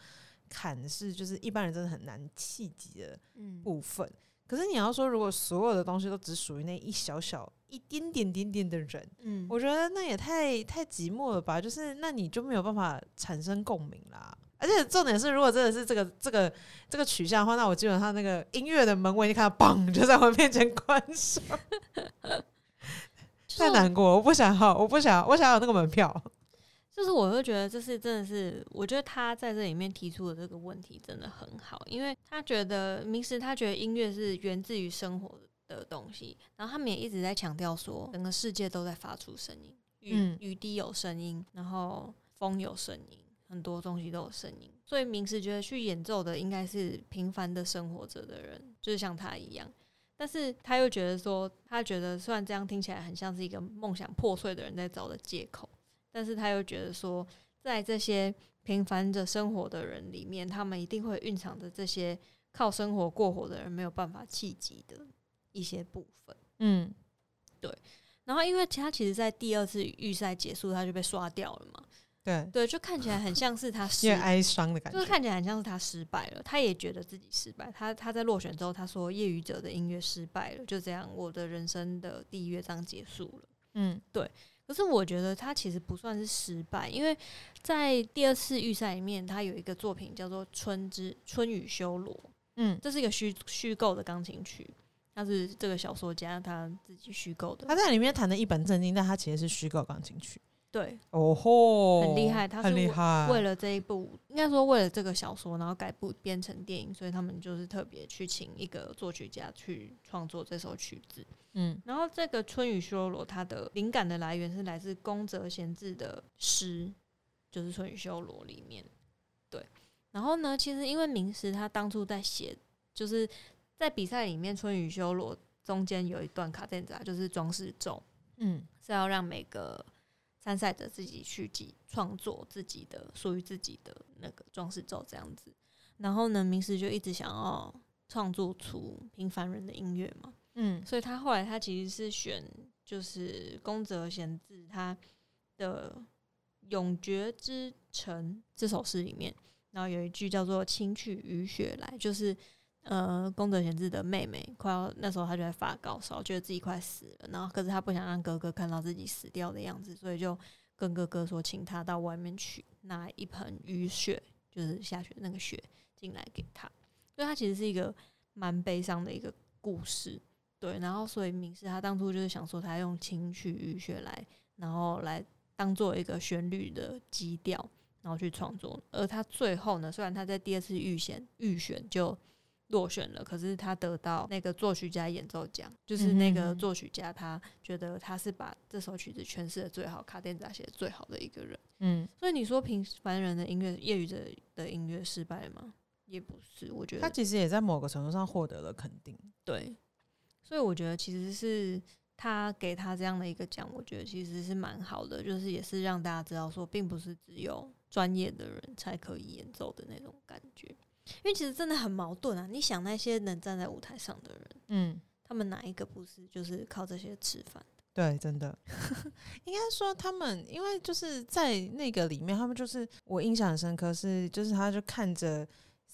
坎是，就是一般人真的很难企及的嗯部分。可是你要说，如果所有的东西都只属于那一小小、一点点点点的人，嗯，我觉得那也太太寂寞了吧？就是那你就没有办法产生共鸣啦。而且重点是，如果真的是这个这个这个取向的话，那我基本上那个音乐的门我已经看到嘣就在我面前关上，就 是太难过，我不想要，我不想要，我想要有那个门票。就是我会觉得这是真的是，我觉得他在这里面提出的这个问题真的很好，因为他觉得明时他觉得音乐是源自于生活的东西，然后他们也一直在强调说，整个世界都在发出声音，雨、嗯雨滴有声音，然后风有声音，很多东西都有声音，所以明时觉得去演奏的应该是平凡的生活着的人，就是像他一样。但是他又觉得说，他觉得虽然这样听起来很像是一个梦想破碎的人在找的借口，但是他又觉得说，在这些平凡着生活的人里面，他们一定会蕴藏着这些靠生活过活的人没有办法企及的一些部分。嗯，对然后，因为他其实，在第二次预赛结束，他就被刷掉了嘛，对，对，就看起来很像是他失有点哀伤的感觉。就是看起来很像是他失败了，他也觉得自己失败。他他在落选之后，他说业余者的音乐失败了，就这样，我的人生的第一乐章结束了。嗯对可是我觉得他其实不算是失败，因为在第二次预赛里面，他有一个作品叫做《春之春雨修罗》，嗯，这是一个虚虚构的钢琴曲，他是这个小说家他自己虚构的他。在里面弹的一本正经，但他其实是虚构钢琴曲。对，哦吼，很厉害他是很厉害。为了这一部，应该说为了这个小说，然后改部编成电影，所以他们就是特别去请一个作曲家去创作这首曲子。嗯然后这个《春雨修罗》，它的灵感的来源是来自宫泽贤治的诗，就是《春雨修罗》里面。对，然后呢，其实因为明师他当初在写，就是在比赛里面，《春雨修罗》中间有一段卡顿扎，就是装饰咒，嗯是要让每个参赛者自己去己创作自己的属于自己的那个装饰咒这样子。然后呢，明师就一直想要创作出平凡人的音乐嘛，嗯所以他后来他其实是选就是宫泽贤治他的《永绝之城》这首诗里面，然后有一句叫做“轻去雨雪来”，就是呃宫泽贤治的妹妹快要那时候她就在发高烧，觉得自己快死了，然后可是她不想让哥哥看到自己死掉的样子，所以就跟哥哥说，请他到外面去拿一盆雨雪，就是下雪那个雪进来给他。所以他其实是一个蛮悲伤的一个故事。对，然后所以明师他当初就是想说，他用情曲雨雪来，然后来当做一个旋律的基调，然后去创作。而他最后呢，虽然他在第二次预选预选就落选了，可是他得到那个作曲家演奏奖，就是那个作曲家他觉得他是把这首曲子诠释的最好，卡甸扎写的最好的一个人。嗯，所以你说平凡人的音乐，业余者的音乐失败吗？也不是，我觉得他其实也在某个程度上获得了肯定。对，所以我觉得其实是他给他这样的一个奖，我觉得其实是蛮好的，就是也是让大家知道说，并不是只有专业的人才可以演奏的那种感觉。因为其实真的很矛盾啊！你想那些能站在舞台上的人，嗯，他们哪一个不是就是靠这些吃饭？对，真的，应该说他们，因为就是在那个里面，他们就是我印象很深刻是，就是他就看着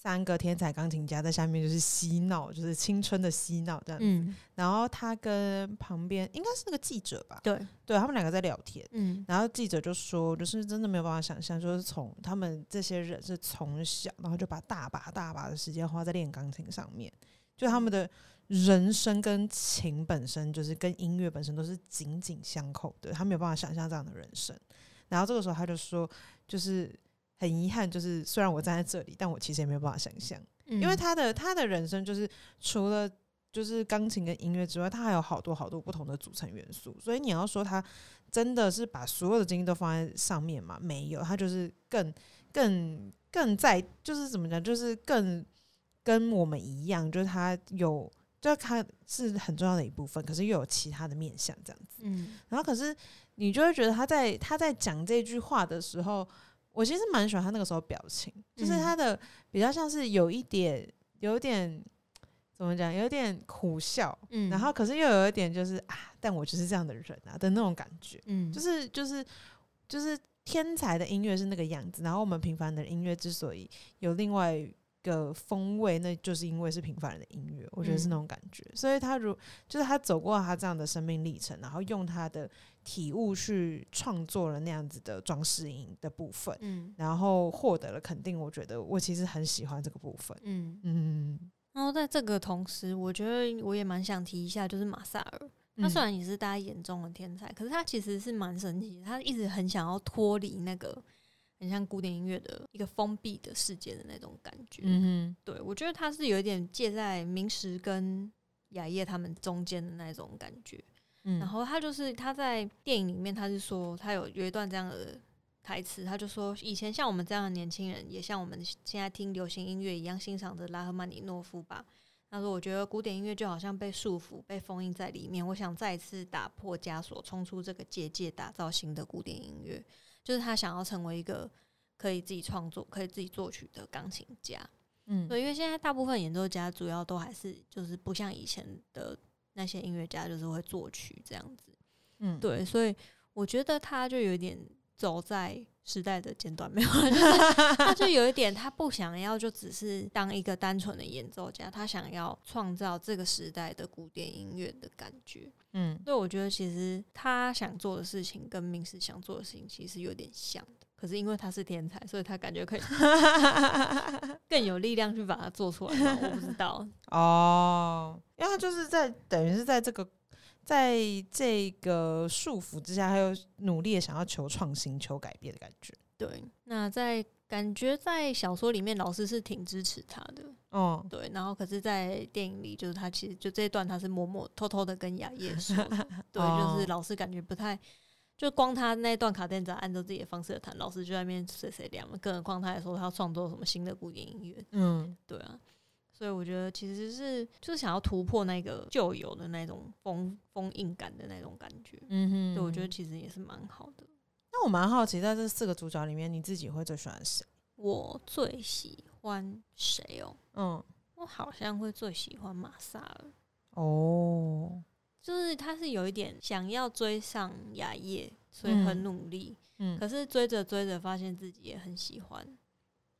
三个天才钢琴家在下面就是嬉闹，就是青春的嬉闹这样子。嗯，然后他跟旁边应该是那个记者吧，对，对他们两个在聊天。嗯然后记者就说，就是真的没有办法想象，就是从他们这些人是从小，然后就把大把大把的时间花在练钢琴上面，就他们的人生跟琴本身，就是跟音乐本身都是紧紧相扣的，他没有办法想象这样的人生。然后这个时候他就说，就是很遗憾，就是虽然我站在这里，但我其实也没有办法想象，嗯，因为他的他的人生就是除了就是钢琴跟音乐之外，他还有好多好多不同的组成元素。所以你要说他真的是把所有的精力都放在上面嘛？没有，他就是更更更在，就是怎么讲，就是更跟我们一样，就是他有。就他是很重要的一部分，可是又有其他的面向这样子。嗯然后可是你就会觉得他在他在讲这句话的时候，我其实蛮喜欢他那个时候表情，就是嗯。他的比较像是有一点有点怎么讲，有点苦笑，嗯，然后可是又有一点就是啊，但我就是这样的人啊的那种感觉，嗯。就是就是就是天才的音乐是那个样子，然后我们平凡的音乐之所以有另外一个风味，那就是因为是平凡人的音乐，我觉得是那嗯。种感觉。所以他如就是他走过他这样的生命历程，然后用他的体悟去创作了那样子的装饰音的部分，嗯然后获得了肯定。我觉得我其实很喜欢这个部分。嗯，嗯，然后在这个同时，我觉得我也蛮想提一下，就是马萨尔，他嗯虽然也是大家眼中的天才，可是他其实是蛮神奇的，他一直很想要脱离那个很像古典音乐的一个封闭的世界的那种感觉。嗯对我觉得他是有一点介在明石跟雅叶他们中间的那种感觉。嗯然后他就是他在电影里面，他是说他有有一段这样的台词，他就说以前像我们这样的年轻人，也像我们现在听流行音乐一样欣赏着拉赫曼尼诺夫吧。他说：“我觉得古典音乐就好像被束缚、被封印在里面。我想再次打破枷锁，冲出这个结界，打造新的古典音乐。就是他想要成为一个可以自己创作、可以自己作曲的钢琴家。嗯对，因为现在大部分演奏家主要都还是就是不像以前的那些音乐家，就是会作曲这样子。嗯对，所以我觉得他就有一点走在时代的尖端，没有，就是他就有一点他不想要就只是当一个单纯的演奏家，他想要创造这个时代的古典音乐的感觉。嗯所以我觉得其实他想做的事情跟明石想做的事情其实有点像的。可是因为他是天才，所以他感觉可以 更有力量去把它做出来吗。我不知道。哦，因为他就是在等于是在这个在这个束缚之下，他又努力的想要求创新、求改变的感觉。对，那在感觉在小说里面，老师是挺支持他的。哦，对，然后可是，在电影里，就是他其实就这一段，他是默默偷偷的跟雅叶说，对，就是哦老师感觉不太，就光他那一段卡电只要按照自己的方式的弹，老师就在那边碎碎念嘛，更何况他还说他要创作什么新的古典音乐，嗯对啊，所以我觉得其实是就是想要突破那个旧有的那种封封印感的那种感觉，嗯哼对，我觉得其实也是蛮好的。那我蛮好奇，在这四个主角里面，你自己会最喜欢谁？我最喜欢谁哦？嗯，我好像会最喜欢马萨尔。哦，就是他是有一点想要追上雅叶，所以很努力。嗯可是追着追着，发现自己也很喜欢，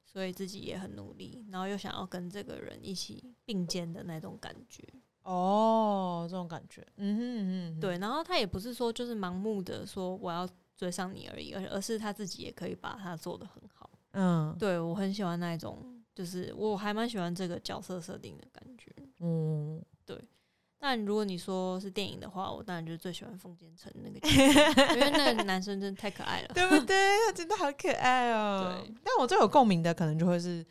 所以自己也很努力，然后又想要跟这个人一起并肩的那种感觉。哦，这种感觉，嗯哼嗯哼，对，然后他也不是说就是盲目的说我要追上你而已，而而是他自己也可以把它做的很好。嗯对我很喜欢那一种，就是我还蛮喜欢这个角色设定的感觉。嗯，但如果你说是电影的话，我当然就是最喜欢冯建成那个角色，因为那个男生真的太可爱了。对不对？他真的好可爱哦。对，但我最有共鸣的可能就会是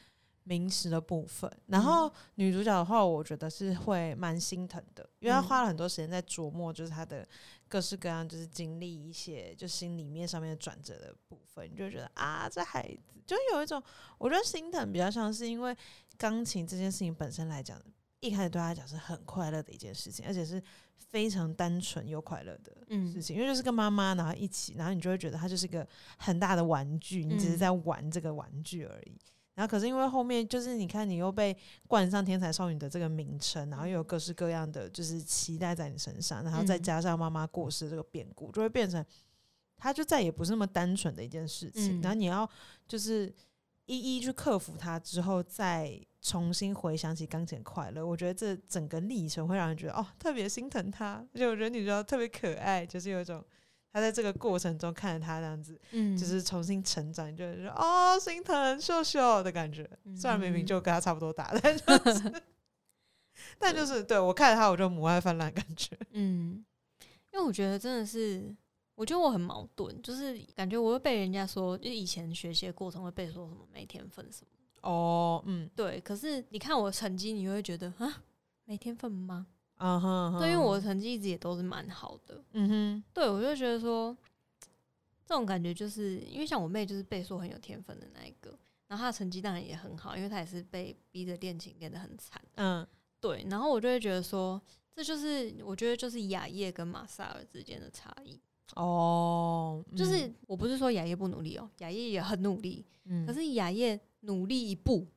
明石的部分，然后女主角的话，我觉得是会蛮心疼的，因为她嗯花了很多时间在琢磨，就是她的各式各样，就是经历一些就心里面上面的转折的部分，你就觉得啊，这孩子就有一种，我觉得心疼比较像是因为钢琴这件事情本身来讲，一开始对他来讲是很快乐的一件事情，而且是非常单纯又快乐的事嗯情，因为就是跟妈妈然后一起，然后你就会觉得他就是一个很大的玩具，你只是嗯在玩这个玩具而已。然后可是因为后面就是你看你又被冠上天才少女的这个名称，然后又有各式各样的就是期待在你身上，然后再嗯加上妈妈过世这个变故，就会变成他就再也不是那么单纯的一件事情。嗯然后你要就是一一去克服它之后，再重新回想起钢琴快乐，我觉得这整个历程会让人觉得哦，特别心疼他，而且我觉得女主角特别可爱，就是有一种他在这个过程中看着他这样子，嗯，就是重新成长，就是说哦，心疼秀秀的感觉。虽然明明嗯就跟他差不多大，但就是，但就是对我看着他，我就母爱泛滥感觉。嗯，因为我觉得真的是，我觉得我很矛盾，就是感觉我会被人家说，就以前学习的过程会被说什么没天分什么，哦，嗯，对。可是你看我的成绩，你会觉得啊，没天分吗？嗯哼，对，因为我的嗯成绩一直也都是蛮好的，嗯哼，对我就觉得说，这种感觉就是因为像我妹就是被说很有天分的那一个，然后她的成绩当然也很好，因为她也是被逼着练琴练得很惨。嗯对，然后我就会觉得说，这就是我觉得就是雅叶跟马萨尔之间的差异。哦，就是我不是说雅叶不努力哦，雅叶也很努力，嗯，可是雅叶努力一步，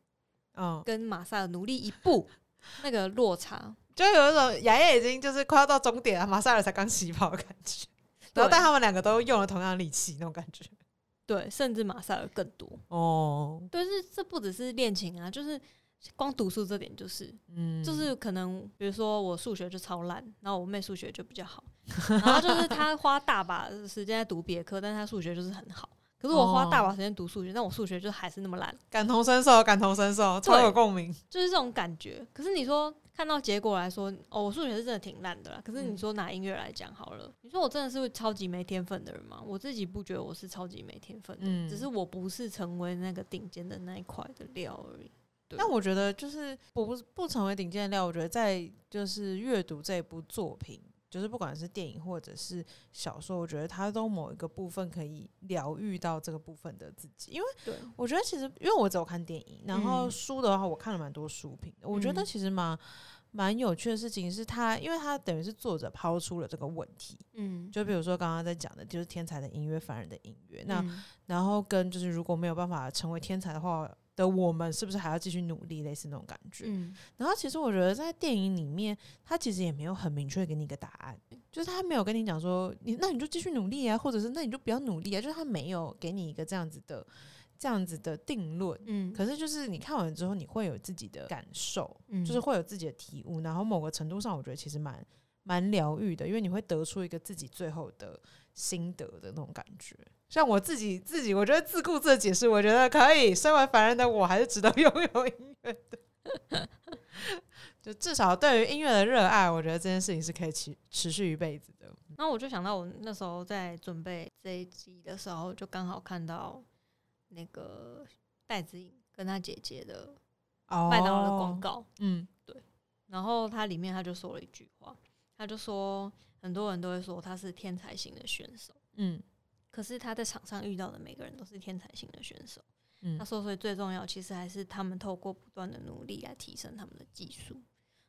嗯，跟马萨尔努力一步，那个落差，就有一种雅叶已经就是快要到终点了，马萨尔才刚起跑的感觉。然后，但他们两个都用了同样的力气，那种感觉。对，甚至马萨尔更多。哦，对，是这不只是恋情啊，就是光读书这点就是，嗯，就是可能比如说我数学就超烂，然后我妹数学就比较好，然后就是她花大把的时间在读别的科，但是她数学就是很好。可是我花大把时间读数学，但我数学就还是那么烂，感同身受，感同身受，超有共鸣。就是这种感觉。可是你说看到结果来说，哦，我数学是真的挺烂的啦。可是你嗯说拿音乐来讲好了，你说我真的是会超级没天分的人吗？我自己不觉得我是超级没天分的，嗯只是我不是成为那个顶尖的那一块的料而已。对但我觉得就是不不成为顶尖的料，我觉得在就是阅读这部作品，就是不管是电影或者是小说，我觉得它都某一个部分可以疗愈到这个部分的自己。因为，我觉得其实因为我只有看电影，然后嗯书的话我看了蛮多书评的，我觉得嗯其实蛮蛮有趣的事情是他，因为他等于是作者抛出了这个问题。嗯，就比如说刚刚在讲的，就是天才的音乐，凡人的音乐。那嗯然后跟就是如果没有办法成为天才的话的我们，是不是还要继续努力？类似那种感觉。嗯然后其实我觉得在电影里面，他其实也没有很明确给你一个答案，就是他没有跟你讲说你那你就继续努力啊，或者是那你就不要努力啊，就是他没有给你一个这样子的这样子的定论。嗯，可是就是你看完之后，你会有自己的感受，嗯就是会有自己的体悟，然后某个程度上，我觉得其实蛮蛮疗愈的，因为你会得出一个自己最后的心得的那种感觉。像我自己自己，我觉得自顾自的解释，我觉得可以。身为凡人的我，还是值得拥有音乐的。就至少对于音乐的热爱，我觉得这件事情是可以持持续一辈子的。那我就想到我那时候在准备这一集的时候，就刚好看到那个戴子颖跟他姐姐的哦麦当劳的广，告，嗯对然后它里面他就说了一句话，他就说很多人都会说他是天才型的选手，嗯可是他在场上遇到的每个人都是天才型的选手。嗯他说，所以最重要其实还是他们透过不断的努力来提升他们的技术。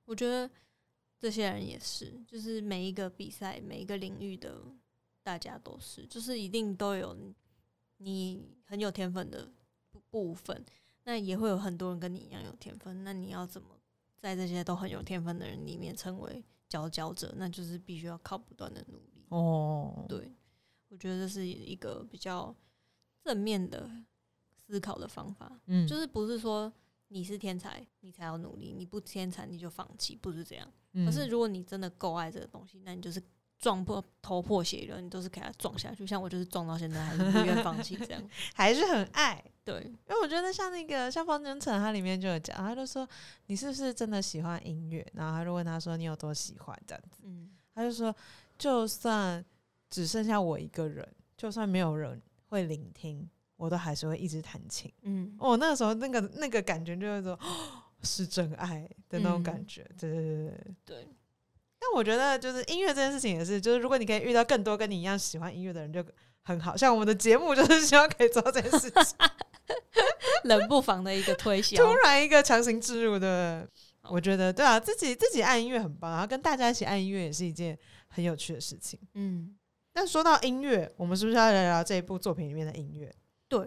我觉得这些人也是，就是每一个比赛、每一个领域的大家都是，就是一定都有你很有天分的部部分，那也会有很多人跟你一样有天分。那你要怎么在这些都很有天分的人里面成为佼佼者？那就是必须要靠不断的努力。哦，对，我觉得这是一个比较正面的思考的方法，嗯就是不是说你是天才你才要努力，你不天才你就放弃，不是这样。嗯可是如果你真的够爱这个东西，那你就是撞破头破血流，你都是给它撞下去。像我就是撞到现在还是不愿放弃这样。还是很爱。对，因为我觉得像那个像方真成，他里面就有讲，他就说你是不是真的喜欢音乐？然后他就问他说你有多喜欢这样子，嗯他就说就算只剩下我一个人，就算没有人会聆听，我都还是会一直弹琴。嗯哦，那个时候那个那个感觉就是说、哦 是真爱的那种感嗯觉，对对对对。对，但我觉得就是音乐这件事情也是，就是如果你可以遇到更多跟你一样喜欢音乐的人，就很好。像我们的节目就是希望可以做这件事情。冷不防的一个推销。突然一个强行置入的，我觉得对啊，自己自己爱音乐很棒，然后跟大家一起爱音乐也是一件很有趣的事情。嗯，但说到音乐，我们是不是要聊聊这一部作品里面的音乐？对，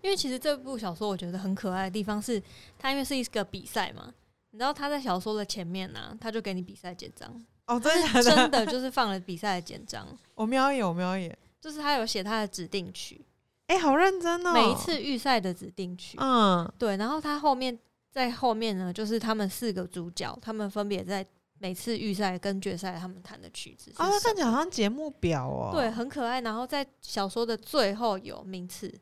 因为其实这部小说我觉得很可爱的地方是，它因为是一个比赛嘛，你知道他在小说的前面呢、他就给你比赛简章，哦，真的的？真的就是放了比赛的简章，我瞄一眼，我瞄一眼。就是他有写他的指定曲，哎、好认真哦，每一次预赛的指定曲。嗯对，然后他后面在后面呢，就是他们四个主角，他们分别在每次预赛跟决赛他们弹的曲子是啊，它看起来好像节目表哦，对，很可爱。然后在小说的最后有名次，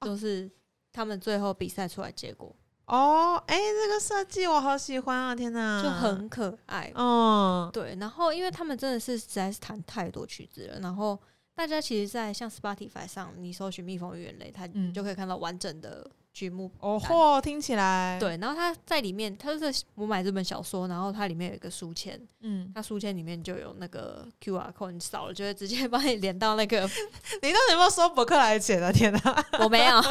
哦就是他们最后比赛出来结果哦，哎、这个设计我好喜欢啊！天哪，就很可爱。嗯对，然后因为他们真的是实在是弹太多曲子了，然后大家其实，在像 Spotify 上，你搜寻《蜜蜂与眼泪》，它嗯你就可以看到完整的曲目哦单嚯，听起来，对，然后他在里面，他是我买这本小说，然后它里面有一个书签，嗯，它书签里面就有那个 QR code，你扫了就会直接帮你连到那个。你到底有没有收博客来的钱啊？天哪，我没有，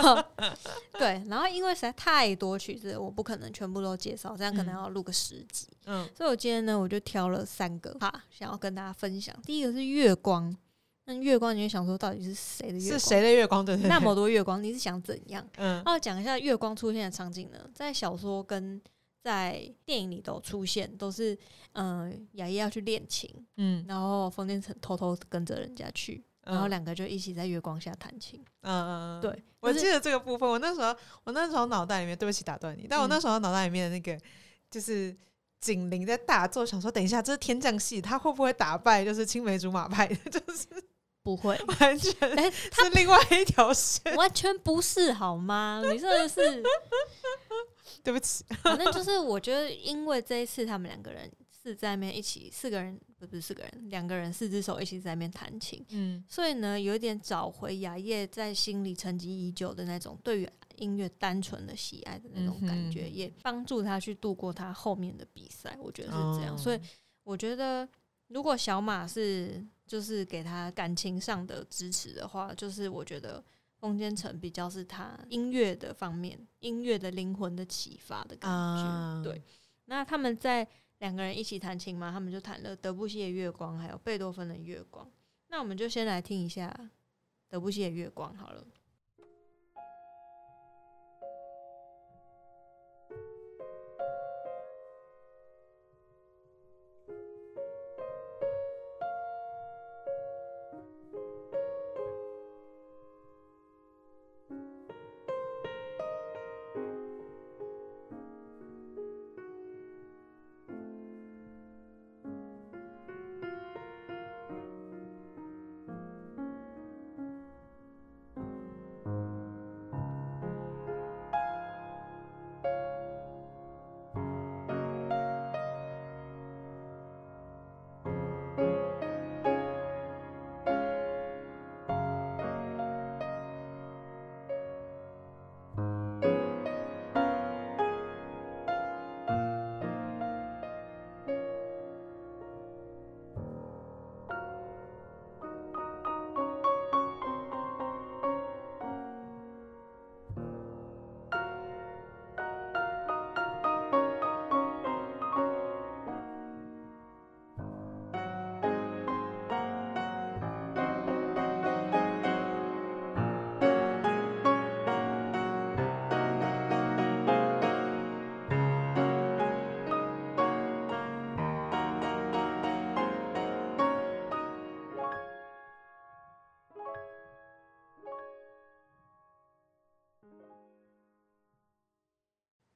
对，然后因为实在太多曲子，我不可能全部都介绍，这样可能嗯要录个十集。嗯所以我今天呢，我就挑了三个哈，想要跟大家分享。第一个是月光，那月光你就想说到底是谁的月光？是谁的月光？对那么多月光，你是想怎样？嗯那我讲一下月光出现的场景呢，在小说跟在电影里都出现，都是嗯、呃雅叶要去练琴，嗯然后风间城偷偷跟着人家去，然后嗯两个就一起在月光下弹琴。嗯嗯，对，我记得这个部分，我那时候我那时候脑袋里面，对不起打断你，但我嗯那时候脑袋里面的那个就是警铃在大作，想说等一下这是天降戏，他会不会打败就是青梅竹马派的，就是不会，完全哎、是另外一条线。完全不是好吗？你真的是，对不起，反正就是我觉得，因为这一次他们两个人是在面一起，四个人不不是四个人，两个人四只手一起在面弹琴，嗯所以呢，有一点找回雅叶在心里沉积已久的那种对于音乐单纯的喜爱的那种感觉，嗯也帮助他去度过他后面的比赛。我觉得是这样，哦所以我觉得如果小马是就是给他感情上的支持的话，就是我觉得。风间城比较是他音乐的方面，音乐的灵魂的启发的感觉。啊对，那他们在两个人一起弹琴嘛，他们就弹了德布西的《月光》，还有贝多芬的《月光》。那我们就先来听一下德布西的《月光》好了。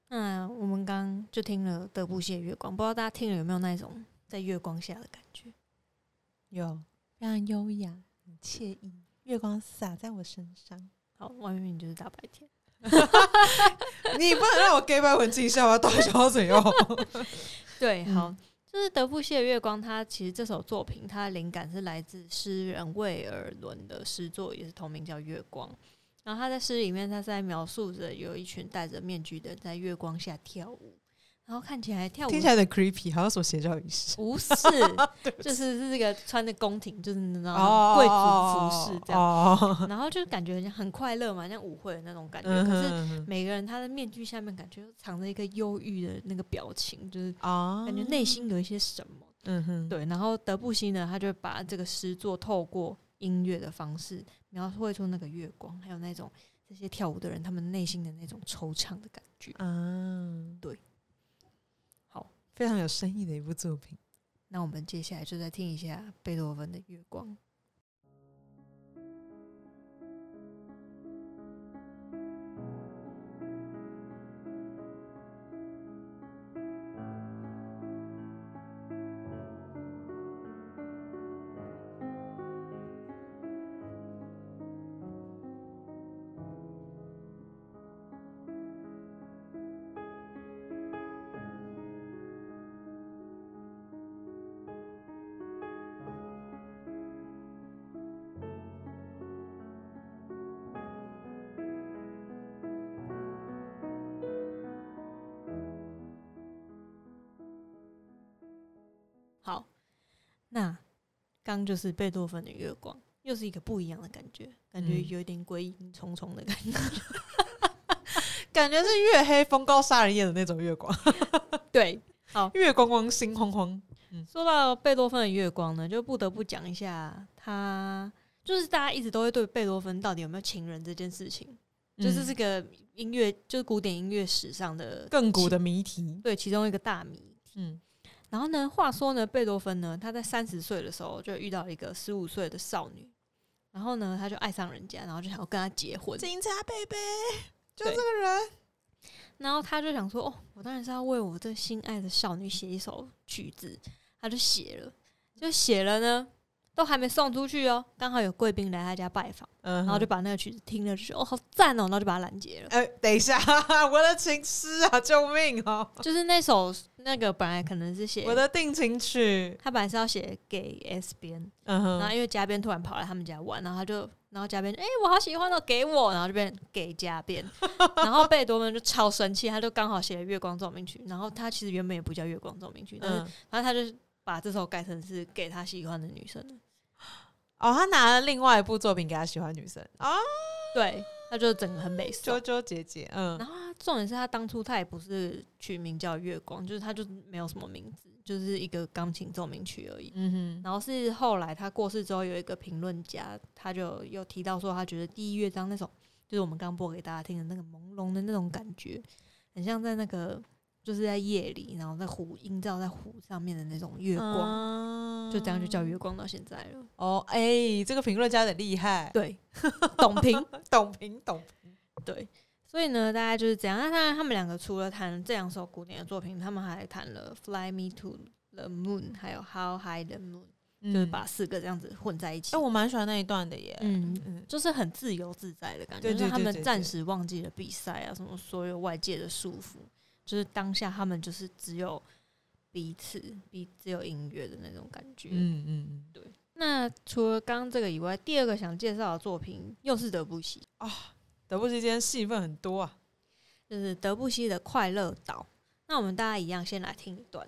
那我们刚刚就听了德布西的《月光》，不知道大家听了有没有那种在月光下的感觉？有非常优雅，很惬意，月光洒在我身上。好，外面就是大白天。你不能让我 gay 白文静一下，我要大小嘴哦。对，嗯好，就是德布西的《月光》，它其实这首作品它的灵感是来自诗人魏尔伦的诗作，也是同名叫《月光》。然后他在诗里面，他在描述着有一群戴着面具的人在月光下跳舞，然后看起来跳舞听起来的 creepy，好像什么邪教仪式。不是，就是是这个穿的宫廷，就是你知道哦贵族服饰这样，样。然后就感觉很快乐嘛，像舞会的那种感觉。嗯可是每个人他的面具下面感觉都藏着一个忧郁的那个表情，就是啊感觉内心有一些什么。嗯哼，对，然后德布西呢，他就把这个诗作透过音乐的方式描绘出那个月光，还有那种这些跳舞的人他们内心的那种惆怅的感觉。嗯，对，好，非常有深意的一部作品。那我们接下来就再听一下贝多芬的《月光》。那刚就是贝多芬的月光，又是一个不一样的感觉，感觉嗯有一点鬼影重重的感觉。感觉是月黑风高杀人夜的那种月光，对，好月光光心慌慌。说到贝多芬的月光呢，就不得不讲一下他，就是大家一直都会对贝多芬到底有没有情人这件事情，就是这嗯个音乐，就是古典音乐史上的其亘古的谜题。对其中一个大谜。嗯然后呢，话说呢，贝多芬呢，他在三十岁的时候就遇到一个十五岁的少女，然后呢，他就爱上人家，然后就想要跟她结婚。警察贝贝，就这个人。然后他就想说，哦，我当然是要为我这心爱的少女写一首曲子，他就写了，就写了呢，都还没送出去哦，刚好有贵宾来他家拜访，嗯然后就把那个曲子听了，就说哦，好赞哦，然后就把它拦截了。哎、等一下，我的情诗啊，救命哦！就是那首那个本来可能是写我的定情曲，他本来是要写给 S 边，嗯然后，因为嘉宾突然跑来他们家玩，然后他就，然后嘉宾，哎、我好喜欢哦，给我，然后就变给嘉宾，然后贝多芬就超生气，他就刚好写了《月光奏鸣曲》，然后他其实原本也不叫《月光奏鸣曲》，但是嗯，然后他就把这首改成是给他喜欢的女生的，哦，他拿了另外一部作品给他喜欢女生啊，对，他就整个很美啾颂。啾姐姐，嗯然后他重点是他当初他也不是取名叫月光，就是他就没有什么名字，就是一个钢琴奏鸣曲而已。嗯哼，然后是后来他过世之后，有一个评论家，他就有提到说，他觉得第一乐章那种，就是我们刚播给大家听的那个朦胧的那种感觉，很像在那个就是在夜里，然后在湖映照在湖上面的那种月光，光就这样就叫月光到现在了。哦，哎、这个评论家有点厉害，对，懂评 懂评懂评，对。所以呢，大概就是这样。那当然，他们两个除了弹这两首古典的作品，他们还弹了《Fly Me to the Moon》，还有《How High the Moon》，就是把四个这样子混在一起。哎、我蛮喜欢那一段的耶，嗯嗯就是很自由自在的感觉，就是他们暂时忘记了比赛啊，什么所有外界的束缚，就是当下他们就是只有彼此，比只有音乐的那种感觉。嗯嗯嗯，那除了刚刚这个以外，第二个想介绍的作品又是德布西啊，德布西今天戏份很多啊，就是德布西的《快乐岛》。那我们大家一样，先来听一段。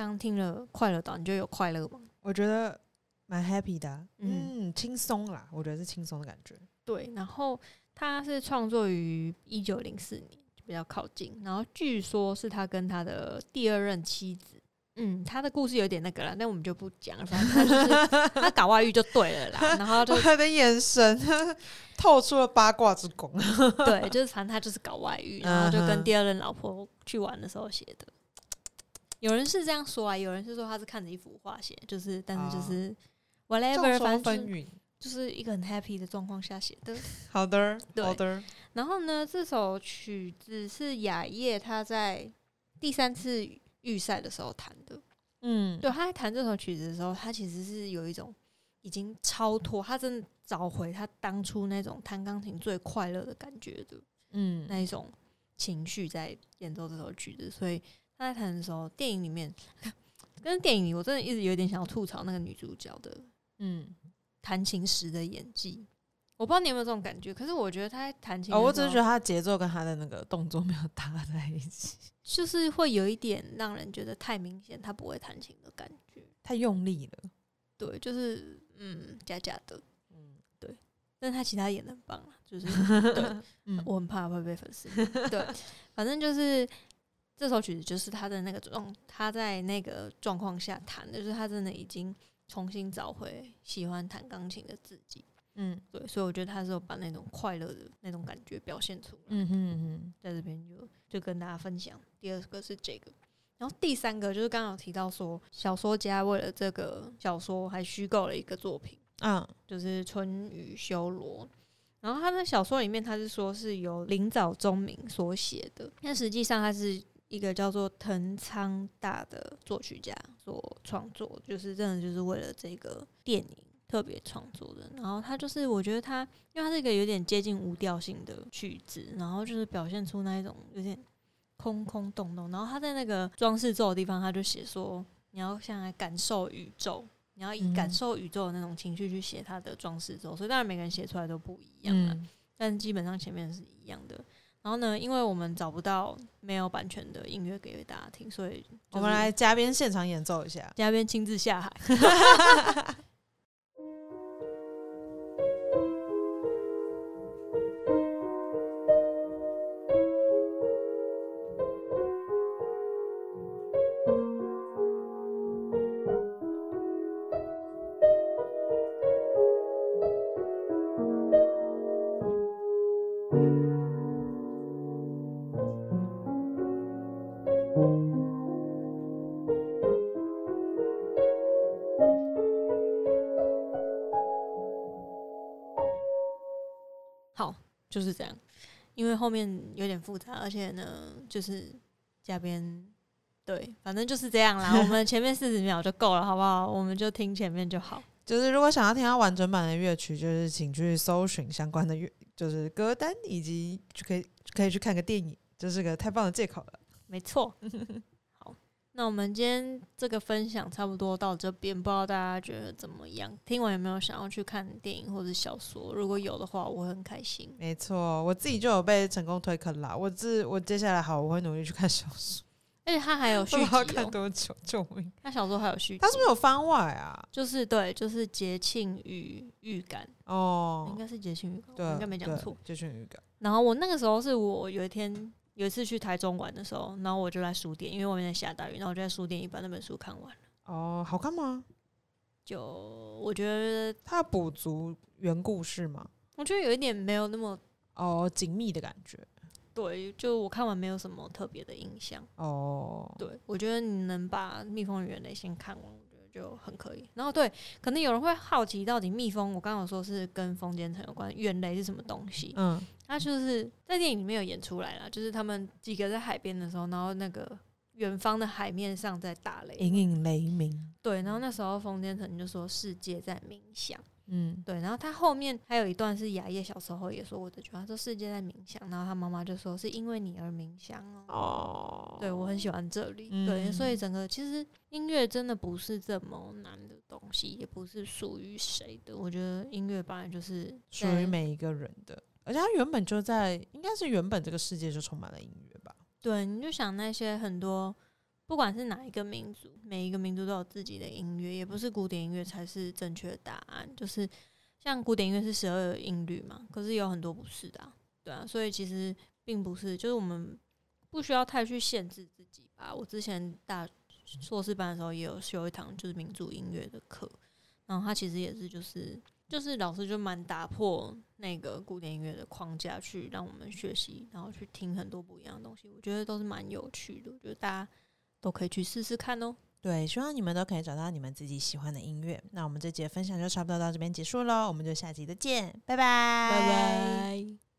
刚刚听了《快乐岛》，你觉得有快乐吗？我觉得蛮 happy 的啊、嗯嗯，轻松啦，我觉得是轻松的感觉。对，然后他是创作于一九零四年，就比较靠近。然后据说是他跟他的第二任妻子，嗯，他的故事有点那个了，那我们就不讲了。反正他就是 他搞外遇就对了啦。然后就他的眼神透出了八卦之功。对，就是反正他就是搞外遇，然后就跟第二任老婆去玩的时候写的。有人是这样说啊，有人是说他是看着一幅画写，就是但是就是、众 whatever，说反正就是。就是一个很 happy 的状况下写的。好的，对好的。然后呢，这首曲子是雅叶他在第三次预赛的时候弹的。嗯，对，他在弹这首曲子的时候，他其实是有一种已经超脱，他真的找回他当初那种弹钢琴最快乐的感觉的嗯，那一种情绪在演奏这首曲子。所以他在弹的时候，电影里面 跟电影里，我真的一直有点想要吐槽那个女主角的嗯，弹琴时的演技。我不知道你有没有这种感觉，可是我觉得他在弹琴哦，我只是觉得他的节奏跟他的那个动作没有搭在一起，就是会有一点让人觉得太明显，他不会弹琴的感觉。太用力了。对，就是嗯，假假的。嗯，对，但是他其他演的很棒啊，就是 对，嗯我很怕会被粉丝。对，反正就是这首曲子，就是他的那个状，他在那个状况下弹的，就是他真的已经重新找回喜欢弹钢琴的自己。嗯对，所以我觉得他是有把那种快乐的那种感觉表现出来。嗯哼嗯在这边就就跟大家分享。第二个是这个，然后第三个就是刚刚有提到说，小说家为了这个小说还虚构了一个作品，嗯就是《春雨修罗》。然后他的小说里面，他是说是由林早钟明所写的，但实际上他是一个叫做藤仓大的作曲家所创作，就是真的就是为了这个电影特别创作的。然后他就是我觉得他，因为他是一个有点接近无调性的曲子，然后就是表现出那一种有点空空洞洞。然后他在那个装饰咒的地方，他就写说你要像来感受宇宙。你要以感嗯受宇宙的那种情绪去写他的装饰咒，所以当然每个人写出来都不一样了。嗯但基本上前面是一样的。然后呢，因为我们找不到没有版权的音乐给大家听，所以我们来嘉宾现场演奏一下。嘉宾亲自下海。后面有点复杂，而且呢，就是嘉宾对，反正就是这样啦。我们前面四十秒就够了，好不好？我们就听前面就好。就是如果想要听到完整版的乐曲，就是请去搜寻相关的乐，就是歌单，以及就可以可以去看个电影，这是个太棒的借口了。没错。好，那我们今天这个分享差不多到这边，不知道大家觉得怎么样？听完有没有想要去看电影或者小说？如果有的话，我会很开心。没错，我自己就有被成功推坑啦。我自我接下来好，我会努力去看小说，而且他还有续集不知道看哦，多久，救命！他小说还有续集，它是不是有番外啊？就是对，就是节庆与预感，哦应，该是节庆预感，应该没讲错。，节庆预感。然后我那个时候是我有一天有一次去台中玩的时候，然后我就在书店，因为外面在下大雨，然后我就在书店里把那本书看完了。哦，好看吗？就我觉得，它补足原故事吗？我觉得有一点没有那么哦，紧密的感觉。对，就我看完没有什么特别的印象。哦，对，我觉得你能把《蜜蜂与人类》先看完，就很可以。然后对，可能有人会好奇，到底蜜蜂，我刚刚有说是跟风间层有关，远雷是什么东西？嗯它就是在电影里面有演出来了，就是他们几个在海边的时候，然后那个远方的海面上在打雷，隐隐雷鸣。对，然后那时候风间层就说世界在冥想，嗯对，然后他后面还有一段是雅叶小时候也说过这句话，他说世界在冥想，然后他妈妈就说是因为你而冥想哦。哦，对我很喜欢这里，嗯对，所以整个其实音乐真的不是这么难的东西，也不是属于谁的。我觉得音乐本来就是属于每一个人的，而且它原本就在，应该是原本这个世界就充满了音乐吧。对，你就想那些很多，不管是哪一个民族，每一个民族都有自己的音乐，也不是古典音乐才是正确的答案。就是像古典音乐是十二音律嘛，可是有很多不是的、对啊，所以其实并不是，就是我们不需要太去限制自己吧。我之前大硕士班的时候也有修一堂就是民族音乐的课，然后他其实也是就是就是老师就蛮打破那个古典音乐的框架，去让我们学习，然后去听很多不一样的东西。我觉得都是蛮有趣的，我觉得大家都可以去试试看哦。对，希望你们都可以找到你们自己喜欢的音乐。那我们这节分享就差不多到这边结束喽，我们就下集再见，拜拜，拜拜。